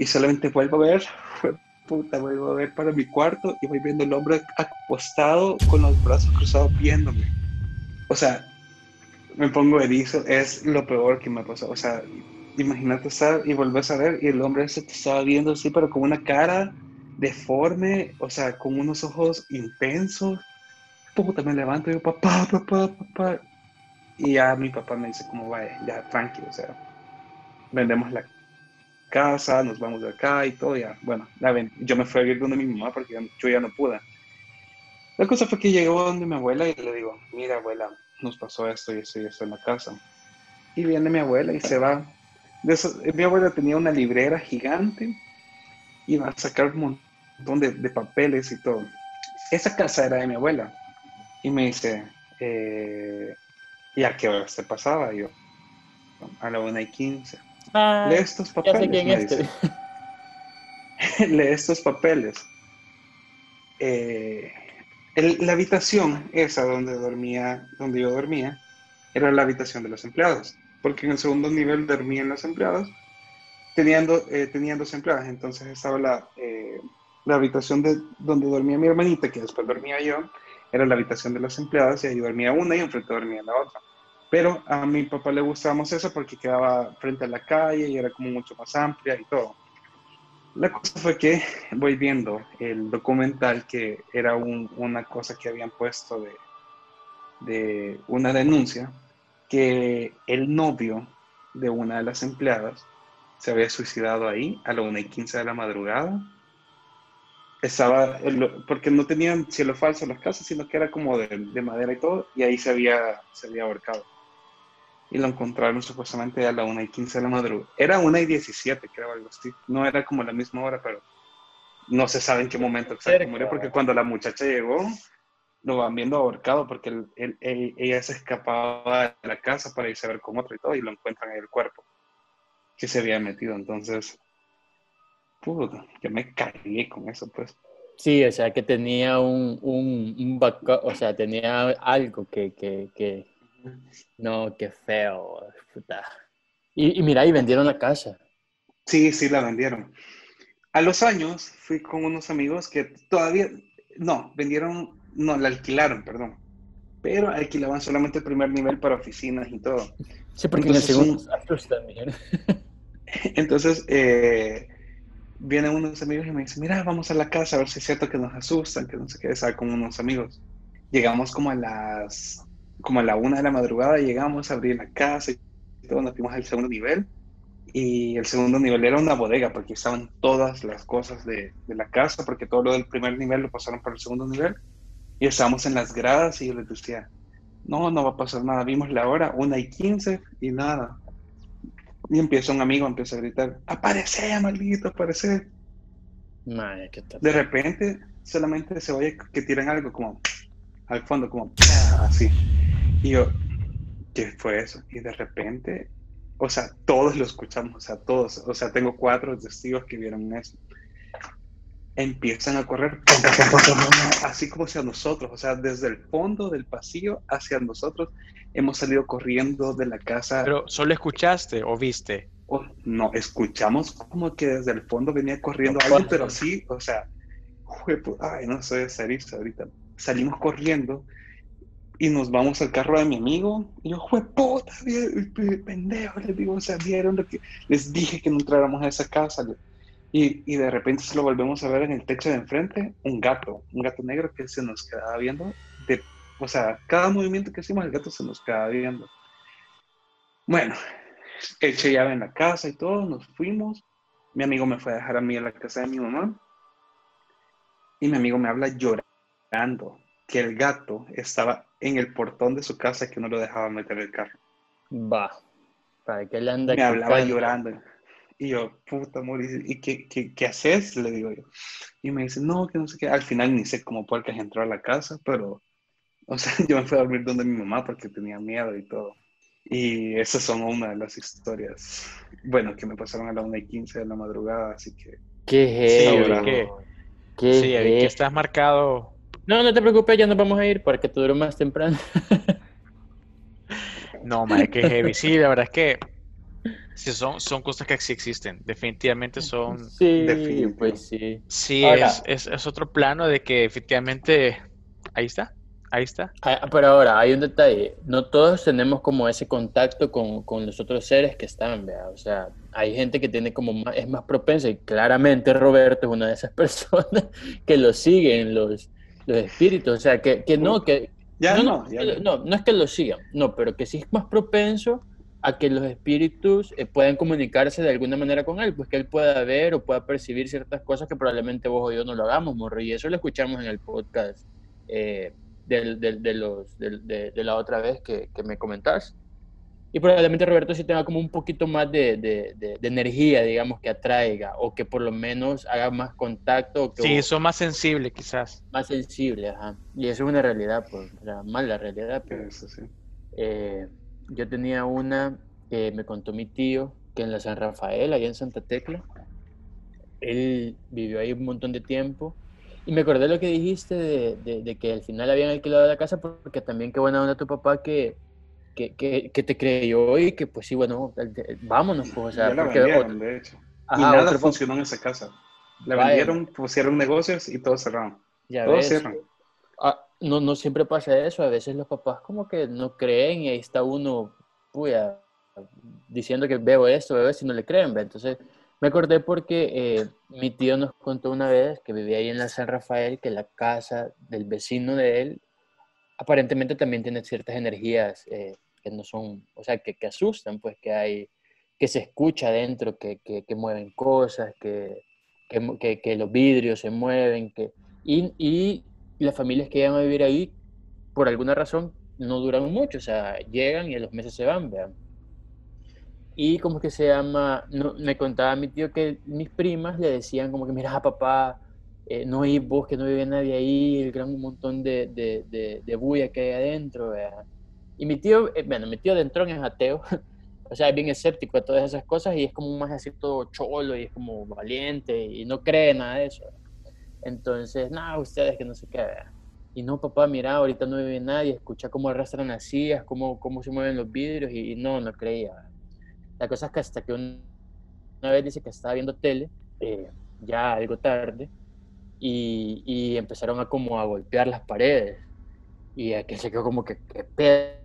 Y solamente vuelvo a ver, puta, vuelvo a ver para mi cuarto y voy viendo el hombre acostado con los brazos cruzados viéndome. O sea, me pongo erizo, es lo peor que me ha pasado. O sea, imagínate estar y volvés a ver y el hombre ese te estaba viendo así, pero con una cara deforme, o sea, con unos ojos intensos. Puta, me levanto y digo, papá, papá, papá. Y ya mi papá me dice, como vaya, ya tranquilo, o sea, vendemos la casa, nos vamos de acá y todo, ya. Bueno, la ven- yo me fui a vivir donde mi mamá porque yo, ya no pude. La cosa fue que llegó donde mi abuela y le digo, mira abuela, nos pasó esto y esto y esto en la casa. Y viene mi abuela y se va. De eso- mi abuela tenía una librera gigante y va a sacar un montón de, de papeles y todo. Esa casa era de mi abuela. Y me dice, eh, ¿y a qué hora se pasaba? Y yo, a la una y quince.
Ah,
Lee estos
ya
papeles.
sé quién
me
es. este.
dice. Lee estos papeles. Eh, el- la habitación esa donde dormía, donde yo dormía, era la habitación de los empleados, porque en el segundo nivel dormían los empleados, tenían, do- eh, tenían dos empleadas, entonces estaba la, eh, la habitación de donde dormía mi hermanita, que después dormía yo, era la habitación de los empleados y ahí dormía una y enfrente dormía la otra. Pero a mi papá le gustábamos eso porque quedaba frente a la calle y era como mucho más amplia y todo. La cosa fue que voy viendo el documental que era un- una cosa que habían puesto de, de una denuncia que el novio de una de las empleadas se había suicidado ahí a la 1 y 15 de la madrugada. Estaba, porque no tenían cielo falso las casas, sino que era como de, de madera y todo, y ahí se había, se había ahorcado. Y lo encontraron supuestamente a la 1 y 15 de la madrugada. Era 1 y 17, creo, algo así. No era como la misma hora, pero no se sabe en qué momento exacto murió, porque cuando la muchacha llegó, lo van viendo ahorcado, porque él- él- él- ella se escapaba de la casa para irse a ver con otro y todo, y lo encuentran en el cuerpo que se había metido. Entonces, puta, yo me cagué con eso, pues.
Sí, o sea, que tenía un, un, un backup, o sea, tenía algo que, que, que, no, qué feo, puta. Y, y mira, y vendieron la casa.
Sí, sí, la vendieron. A los años fui con unos amigos que todavía, no, vendieron, no, la alquilaron, perdón. Pero alquilaban solamente el primer nivel para oficinas y todo.
Sí, porque en el
Entonces,
segundo miren.
Entonces, eh, vienen unos amigos y me dicen, mira, vamos a la casa a ver si es cierto que nos asustan, que no sé qué, estaba con unos amigos. Llegamos como a las, como a la una de la madrugada, llegamos a abrir la casa y todo, nos fuimos al segundo nivel. Y el segundo nivel era una bodega, porque estaban todas las cosas de, de la casa, porque todo lo del primer nivel lo pasaron para el segundo nivel. Y estábamos en las gradas y yo les decía, no, no va a pasar nada. Vimos la hora, una y quince, y nada. Y empieza un amigo, empieza a gritar, aparece, maldito, aparece.
Madre, qué tal.
De repente, solamente se oye que tiran algo como al fondo, como así. Y yo, ¿qué fue eso? Y de repente, o sea, todos lo escuchamos, o sea, todos, o sea, tengo cuatro testigos que vieron eso. Empiezan a correr, así como hacia nosotros, o sea, desde el fondo del pasillo hacia nosotros, hemos salido corriendo de la casa.
Pero solo escuchaste o viste.
Oh, no, escuchamos como que desde el fondo venía corriendo
No,
alguien,
¿cuál?
pero sí, o sea, ay, no sé salirse ahorita. Salimos corriendo y nos vamos al carro de mi amigo. Y yo, jueputa, vie- pe- pendejo, les digo, o sea, les dije que no entráramos a esa casa. Y, y de repente se lo volvemos a ver en el techo de enfrente, un gato, un gato negro que se nos quedaba viendo. O sea, cada movimiento que hicimos, el gato se nos quedaba viendo. Bueno, eché llave en la casa y todo, nos fuimos. Mi amigo me fue a dejar a mí a la casa de mi mamá. Y mi amigo me habla llorando que el gato estaba en el portón de su casa que no lo dejaba meter el carro.
Va. ¿Para qué le anda
Me hablaba llorando. Y yo, puta amor, ¿y qué, qué, qué haces? Le digo yo. Y me dice, no, que no sé qué. Al final ni sé cómo puercas entró a la casa, pero, o sea, yo me fui a dormir donde mi mamá porque tenía miedo y todo. Y esas son una de las historias, bueno, que me pasaron a la 1 y 15 de la madrugada, así que
Qué
Sí,
heavy.
vi que-
Qué
Sí, que estás marcado.
No, no te preocupes, ya nos vamos a ir para que te dure más temprano.
No, madre, que heavy. Sí, la verdad es que sí, son, son cosas que sí existen. Definitivamente son.
Sí,
Definitivo.
pues sí.
Sí,
Ahora-
es, es, es otro plano de que efectivamente. Ahí está. Ahí está.
Ah, Pero ahora, hay un detalle. No todos tenemos como ese contacto con, con los otros seres que están, ¿vea? O sea, hay gente que tiene como más, es más propensa y claramente Roberto es una de esas personas que lo siguen los, los espíritus. O sea, que, que no, que...
Ya
no,
no,
no,
ya
no,
no.
no, no es que lo sigan, no, pero que sí es más propenso a que los espíritus eh, puedan comunicarse de alguna manera con él, pues que él pueda ver o pueda percibir ciertas cosas que probablemente vos o yo no lo hagamos, morro. Y eso lo escuchamos en el podcast eh, del- del- de, los, de, de la otra vez que, que me comentás. Y probablemente Roberto sí tenga como un poquito más de, de- de- de energía, digamos, que atraiga o que por lo menos haga más contacto que
Sí, son más sensibles quizás.
más sensible, ajá. Y eso es una realidad, pues, sea, mala realidad, pero...
Eso sí.
Eh, yo tenía una que me contó mi tío, que en la San Rafael, allá en Santa Tecla, él vivió ahí un montón de tiempo. Y me acordé lo que dijiste de, de- de que al final habían alquilado la casa, porque también qué buena onda tu papá que, que, que, que te creyó y que pues sí, bueno, vámonos, pues, o sea,
la
porque
vendieron, de hecho.
ajá,
y nada funcionó en esa casa. La
Vaya.
vendieron, pusieron negocios y todos cerraron.
ya
todos
ves.
cierran.
Ah, no, no siempre pasa eso, a veces los papás como que no creen y ahí está uno, puya, diciendo que veo esto, veo esto y no le creen, ¿ve? Entonces me acordé porque eh, mi tío nos contó una vez que vivía ahí en la San Rafael, que la casa del vecino de él aparentemente también tiene ciertas energías eh, que no son, o sea, que, que asustan, pues que hay, que se escucha adentro, que, que, que mueven cosas, que, que, los vidrios se mueven, que, y, y las familias que llegan a vivir ahí, por alguna razón, no duran mucho, o sea, llegan y a los meses se van, vean. Y como que se llama, no, me contaba mi tío que mis primas le decían como que, mira, papá, eh, no hay vos, que no vive nadie ahí, el gran montón de, de, de, de bulla que hay adentro, vea. Y mi tío, eh, bueno, mi tío de entrón es ateo, o sea, es bien escéptico a todas esas cosas y es como más así todo cholo y es como valiente y no cree nada de eso. Entonces, no, ustedes que no sé qué. Y no, papá, mira, ahorita no vive nadie, escucha cómo arrastran las sillas, cómo, cómo se mueven los vidrios y, y no, no creía. La cosa es que hasta que un- una vez dice que estaba viendo tele, eh, ya algo tarde, y, y empezaron a como a golpear las paredes. Y aquel se quedó como que, qué pedo,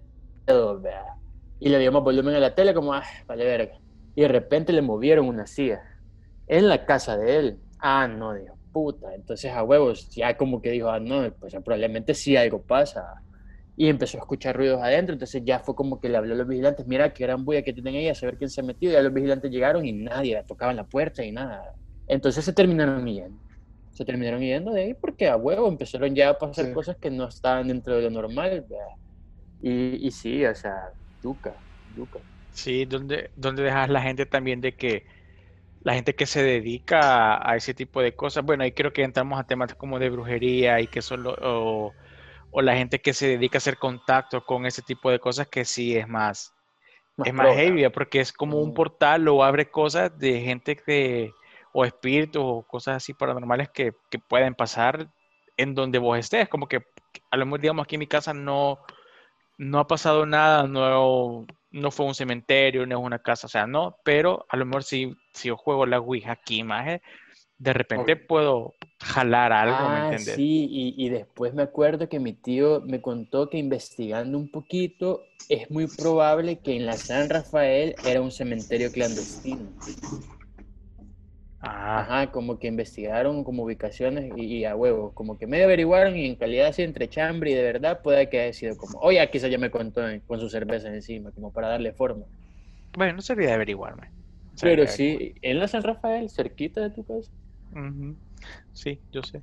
vea. Y le dio más volumen a la tele como, ah, vale verga. Y de repente le movieron una silla en la casa de él. Ah, no, dijo, puta. Entonces a huevos ya como que dijo, ah, no, pues probablemente sí algo pasa. Y empezó a escuchar ruidos adentro, entonces ya fue como que le habló a los vigilantes, mira qué gran bulla que tienen ahí, a saber quién se ha metido. Y ya los vigilantes llegaron y nadie, tocaban la puerta y nada. Entonces se terminaron yendo. Se terminaron yendo de ahí porque a huevo empezaron ya a pasar
Sí.
cosas que no estaban dentro de lo normal. Y, y sí, o sea, Duca, Duca.
Sí, donde, donde dejas la gente también de que la gente que se dedica a, ese tipo de cosas, bueno, ahí creo que entramos a temas como de brujería y que solo, o, o la gente que se dedica a hacer contacto con ese tipo de cosas que sí es más, es más heavy, porque es como un
Mm.
portal o abre cosas de gente que, o espíritus o cosas así paranormales que, que pueden pasar en donde vos estés, como que a lo mejor digamos aquí en mi casa no, no ha pasado nada, no, no fue un cementerio, no es una casa, o sea, no, pero a lo mejor si, si yo juego la Ouija aquí, maje, de repente puedo jalar algo, ¿me
Ah,
entiendes?
sí, y, y después me acuerdo que mi tío me contó que investigando un poquito, es muy probable que en la San Rafael era un cementerio clandestino.
Ah,
Ajá, como que investigaron como ubicaciones y, y a huevo, como que medio averiguaron y en calidad así entre chambre y de verdad puede que haya sido como, oye, quizá ya me contó en- con su cerveza encima, como para darle forma.
bueno, no sería de averiguarme. Sería
Pero
de
sí, en la San Rafael, cerquita de tu casa.
Sí, yo sé.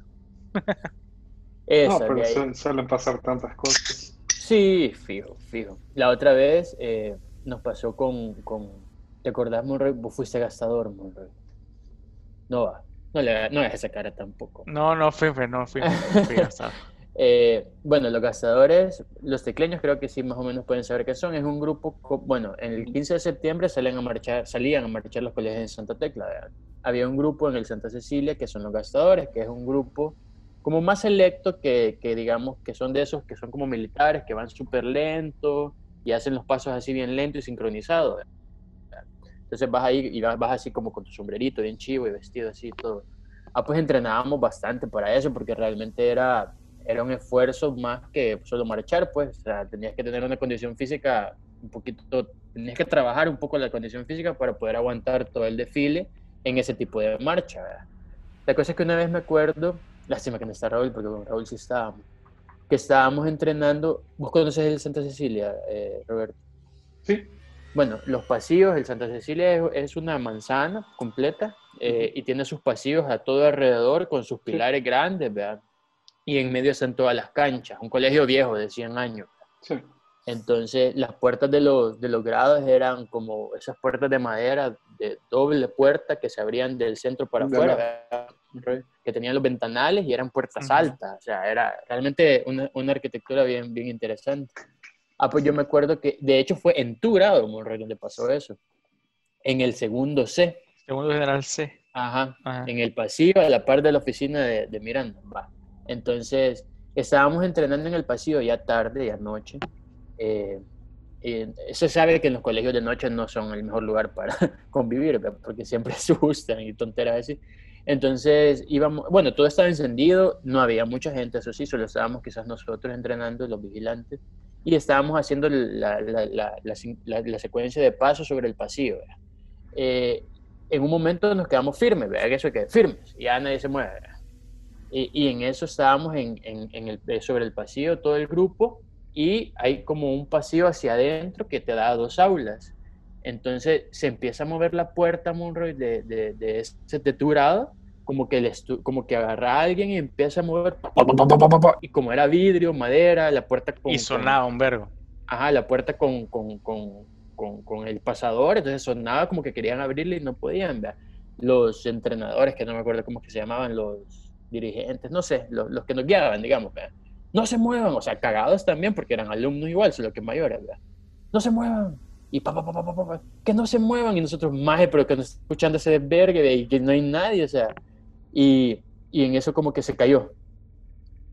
Esa,
No, pero suelen pasar tantas cosas.
Sí, fijo, fijo. La otra vez eh, nos pasó con, con... ¿Te acordás, Monroy? Vos fuiste gastador, Monroy. No va. No le no hagas esa cara tampoco.
No, no fui, fui- no fui, fui gastado.
Eh, bueno, los gastadores, los tecleños creo que sí más o menos pueden saber qué son. Es un grupo, bueno, en el 15 de septiembre salen a marchar, salían a marchar los colegios en Santa Tecla. ¿verdad? Había un grupo en el Santa Cecilia que son los gastadores, que es un grupo como más selecto que, que digamos que son de esos que son como militares, que van súper lento y hacen los pasos así bien lento y sincronizados. ¿verdad? Entonces vas ahí y vas, vas así como con tu sombrerito bien chivo y vestido así todo. Ah, pues entrenábamos bastante para eso porque realmente era era un esfuerzo más que solo marchar, pues, o sea, tenías que tener una condición física un poquito, tenías que trabajar un poco la condición física para poder aguantar todo el desfile en ese tipo de marcha, ¿verdad? La cosa es que una vez me acuerdo, lástima que no está Raúl, porque con Raúl sí estábamos, que estábamos entrenando, vos conoces el Santa Cecilia, eh, Roberto.
Sí.
Bueno, los pasillos, el Santa Cecilia es, es una manzana completa eh, y tiene sus pasillos a todo alrededor con sus pilares grandes, ¿verdad? Y en medio están todas las canchas, un colegio viejo de 100 años.
Sí.
Entonces, las puertas de los, de los grados eran como esas puertas de madera de doble puerta que se abrían del centro para afuera, que tenían los ventanales y eran puertas altas. O sea, era realmente una, una arquitectura bien, bien interesante. Ah, pues yo me acuerdo que, de hecho, fue en tu grado, Monroy, donde pasó eso. En el segundo C.
Segundo general C.
Ajá
Ajá.
en el pasillo a la par de la oficina de, de Miranda. Va. Entonces, estábamos entrenando en el pasillo ya tarde, ya noche. Eh, y se sabe que en los colegios de noche no son el mejor lugar para convivir, porque siempre se asustan y tonteras así. Entonces, íbamos, bueno, todo estaba encendido, no había mucha gente, eso sí, solo estábamos quizás nosotros entrenando, los vigilantes, y estábamos haciendo la, la, la, la, secuencia de pasos sobre el pasillo. Eh, en un momento nos quedamos firmes, ¿verdad? Que eso que firmes, y ya nadie se mueve. Y, y en eso estábamos en, en, en el, eh, sobre el pasillo, todo el grupo, y hay como un pasillo hacia adentro que te da dos aulas. Entonces se empieza a mover la puerta, Monroy, de, de, de ese teturado, como que, el como que agarra a alguien y empieza a mover, y como era vidrio, madera, la puerta con...
Y sonaba un vergo.
Ajá, la puerta con, con, con, con, con el pasador, entonces sonaba como que querían abrirle y no podían, ¿verdad? Los entrenadores, que no me acuerdo cómo que se llamaban, los dirigentes, no sé, los, los que nos guiaban, digamos, ¿verdad? No se muevan, o sea, cagados también, porque eran alumnos igual, solo que mayores, ¿verdad? No se muevan. Y pa, pa, pa, pa, pa, pa, pa, que no se muevan. Y nosotros, maje, pero que nos escuchando ese desvergue, y que no hay nadie, o sea. Y, y en eso como que se cayó.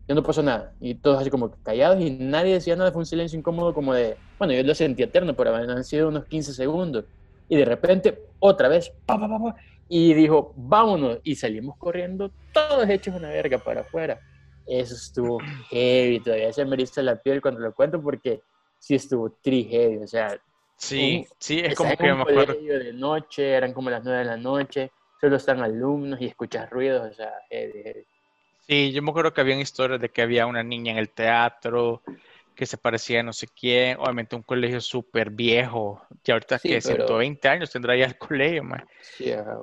Ya no pasó nada. Y todos así como callados y nadie decía nada. Fue un silencio incómodo como de... Bueno, yo lo sentí eterno, pero han sido unos 15 segundos. Y de repente, otra vez, pa, pa, pa, pa, y dijo, vámonos. Y salimos corriendo, todos hechos una verga para afuera. Eso estuvo heavy. Todavía se me eriza la piel cuando lo cuento porque sí estuvo tri heavy. O sea,
Sí,
Un-
sí, es como que me acuerdo.
de noche, eran como las 9 de la noche, solo están alumnos y escuchas ruidos, o sea, heavy, heavy.
Sí, yo me acuerdo que habían historias de que había una niña en el teatro que se parecía a no sé quién, obviamente un colegio súper viejo, y ahorita
Sí,
que
pero-
120 años tendrá ya el colegio, man.
Sí, ajá.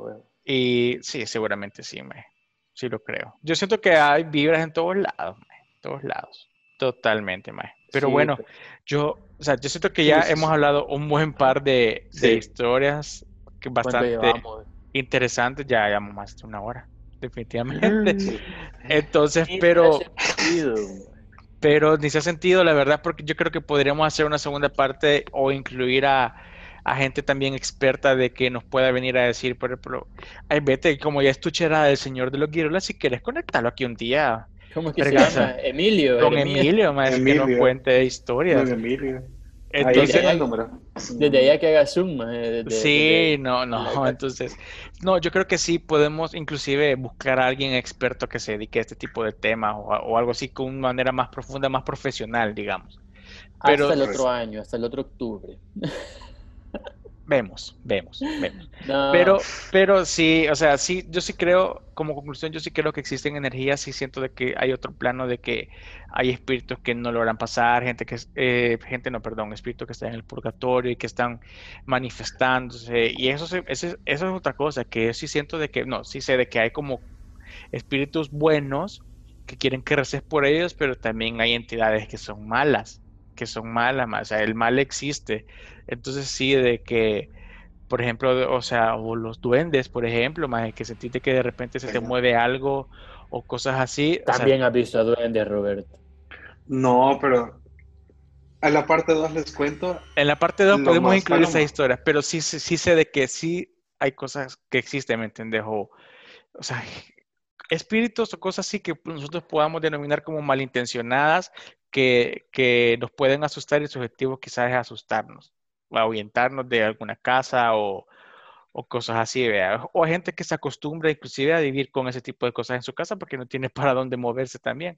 Y sí, seguramente sí, man. Sí lo creo. Yo siento que hay vibras en todos lados, man. En todos lados. Totalmente, man. Pero
Sí,
bueno,
pero-
yo, o sea, yo siento que ya
sí,
hemos hablado un buen par de, de historias que
¿cuánto
bastante
llevamos?
Interesantes. Ya llevamos más de una hora, definitivamente.
Sí.
Entonces, pero... Pero ni se ha sentido, la verdad, porque yo creo que podríamos hacer una segunda parte o incluir a, a gente también experta de que nos pueda venir a decir, por ejemplo, ay, vete, como ya es tu chera del señor de los Girolas, si quieres conectarlo aquí un día
¿Cómo que se llama? Emilio.
con
Jeremías.
Emilio, más que nos cuente historias.
Don Emilio. Ahí
Entonces,
el número.
Desde allá que haga Zoom, desde-
sí,
desde-
no, no, entonces, no, yo creo que sí podemos inclusive buscar a alguien experto que se dedique a este tipo de temas o, o algo así con una manera más profunda, más profesional, digamos. pero-
hasta el otro año, hasta el otro octubre.
Vemos, vemos, vemos.
No,
Pero, pero sí, o sea, sí, yo sí creo, como conclusión, yo sí creo que existen energías, sí siento de que hay otro plano de que hay espíritus que no logran pasar, gente que, eh, gente, no, perdón, espíritus que están en el purgatorio y que están manifestándose, y eso, eso es otra cosa, que sí siento de que, no, sí sé de que hay como espíritus buenos que quieren que reces por ellos, pero también hay entidades que son malas, que son malas, ma, o sea, el mal existe. Entonces sí, de que, por ejemplo, o sea, o los duendes, por ejemplo, más que sentiste que de repente se te mueve algo o cosas así. o sea,
También has visto a Duende, Roberto.
No, pero a la parte 2 les cuento.
en la parte 2
lo
podemos incluir esas historias, pero sí, sí, sí sé de que sí hay cosas que existen, ¿me entiendes? O, o sea, espíritus o cosas así que nosotros podamos denominar como malintencionadas que, que nos pueden asustar y su objetivo quizás es asustarnos o ahuyentarnos de alguna casa o, o cosas así, ¿vea? O hay gente que se acostumbra inclusive a vivir con ese tipo de cosas en su casa porque no tiene para dónde moverse también.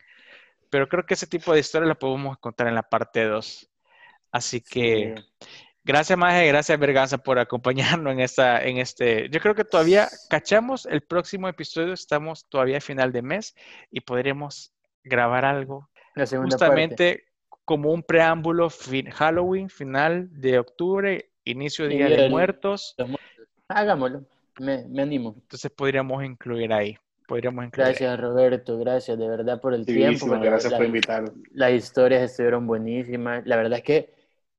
pero creo que ese tipo de historias la podemos contar en la parte 2. Así que
Sí.
gracias, Maje, gracias, Berganza, por acompañarnos en, esta, en este. Yo creo que todavía cachamos el próximo episodio, estamos todavía a final de mes y podremos grabar algo
La segunda parte.
Como un preámbulo fin- Halloween, final de octubre, inicio de Día de
el-
Muertos.
Hagámoslo, me, me animo.
Entonces podríamos incluir ahí. Podríamos incluir. ahí.
Gracias, Roberto, gracias de verdad por el tiempo. Porque
gracias
la-
por invitarme.
Las historias estuvieron buenísimas. La verdad es que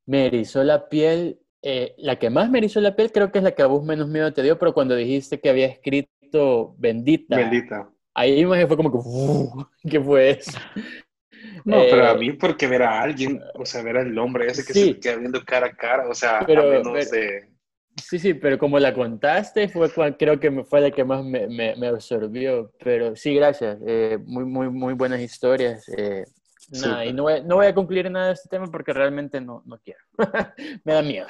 me erizó la piel. eh, la que más me erizó la piel creo que es la que a vos menos miedo te dio, pero cuando dijiste que había escrito bendita,
Bendita.
ahí más fue como que, "Uh, ¿qué fue eso?
No,
Eh,
pero a mí porque ver a alguien, o sea, ver al hombre ese que
Sí.
se queda viendo cara a cara, o sea,
Pero-
a menos
pero-
de...
Sí, sí, pero como la contaste, fue cua- creo que me- fue la que más me, me- me absorbió. Pero sí, gracias. eh, muy, muy, muy buenas historias. eh, nada, y no voy, no voy a concluir nada de este tema porque realmente no, no quiero. me da miedo.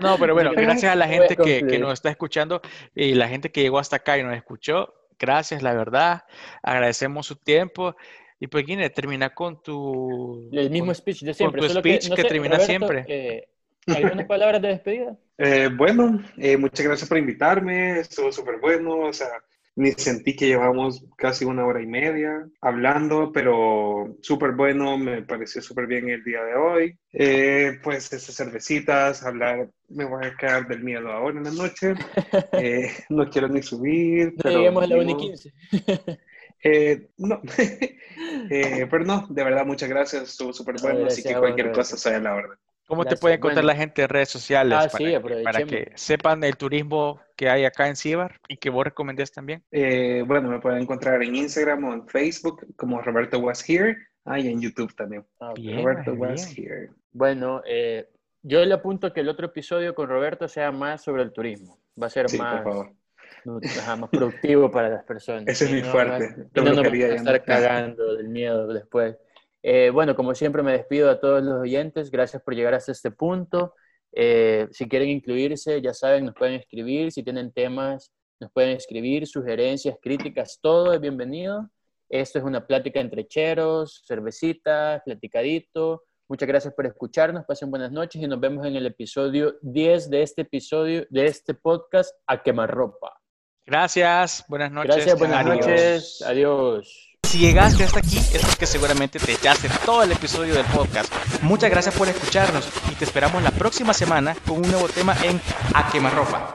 No, pero bueno, gracias a la
no
gente que, que nos está escuchando y la gente que llegó hasta acá y nos escuchó. Gracias, la verdad. Agradecemos su tiempo. Y pues, Guine, termina con tu...
El mismo
con-
speech de siempre.
tu
solo
speech que
sé,
termina siempre.
eh, ¿Algunas palabras de despedida?
Eh, bueno, eh, muchas gracias por invitarme, estuvo súper bueno, o sea, ni sentí que llevamos casi una hora y media hablando, pero súper bueno, me pareció súper bien el día de hoy. Eh, pues esas cervecitas, hablar, me voy a quedar del miedo ahora en la noche, Eh, no quiero ni subir,
No
pero...
lleguemos a la
ni
1 y
modo.
15.
Eh, no, Eh, pero no, de verdad, muchas gracias, estuvo súper bueno, así que
a
cualquier
vos,
cosa sea la orden.
¿Cómo te puede encontrar
Bueno.
la gente en redes sociales
Ah,
para,
sí,
que, para
aprovechemos.
que sepan el turismo que hay acá en Cibar y que vos recomendés también?
Eh, bueno, me pueden encontrar en Instagram o en Facebook como Roberto Was Here. Ah, y en YouTube también.
Ah.
Bien,
Roberto
bien.
Was Here.
Bueno, eh, yo le apunto que el otro episodio con Roberto sea más sobre el turismo. Va a ser
Sí,
más,
por favor.
Ajá, más productivo para las personas.
Ese es mi
no
fuerte.
y no nos
brujería
vamos a
no.
estar cagando del miedo después. Eh, bueno, como siempre me despido a todos los oyentes. Gracias por llegar hasta este punto. Eh, si quieren incluirse, ya saben, nos pueden escribir. Si tienen temas, nos pueden escribir, sugerencias, críticas, todo es bienvenido. Esto es una plática entre cheros, cervecita, platicadito. Muchas gracias por escucharnos, pasen buenas noches y nos vemos en el episodio 10 de este episodio, de este podcast, A Quemarropa.
Gracias, buenas noches.
Gracias, buenas
Adiós.
noches, adiós.
Si llegaste hasta aquí es porque seguramente te echaste todo el episodio del podcast. Muchas gracias por escucharnos y te esperamos la próxima semana con un nuevo tema en A Quemarropa.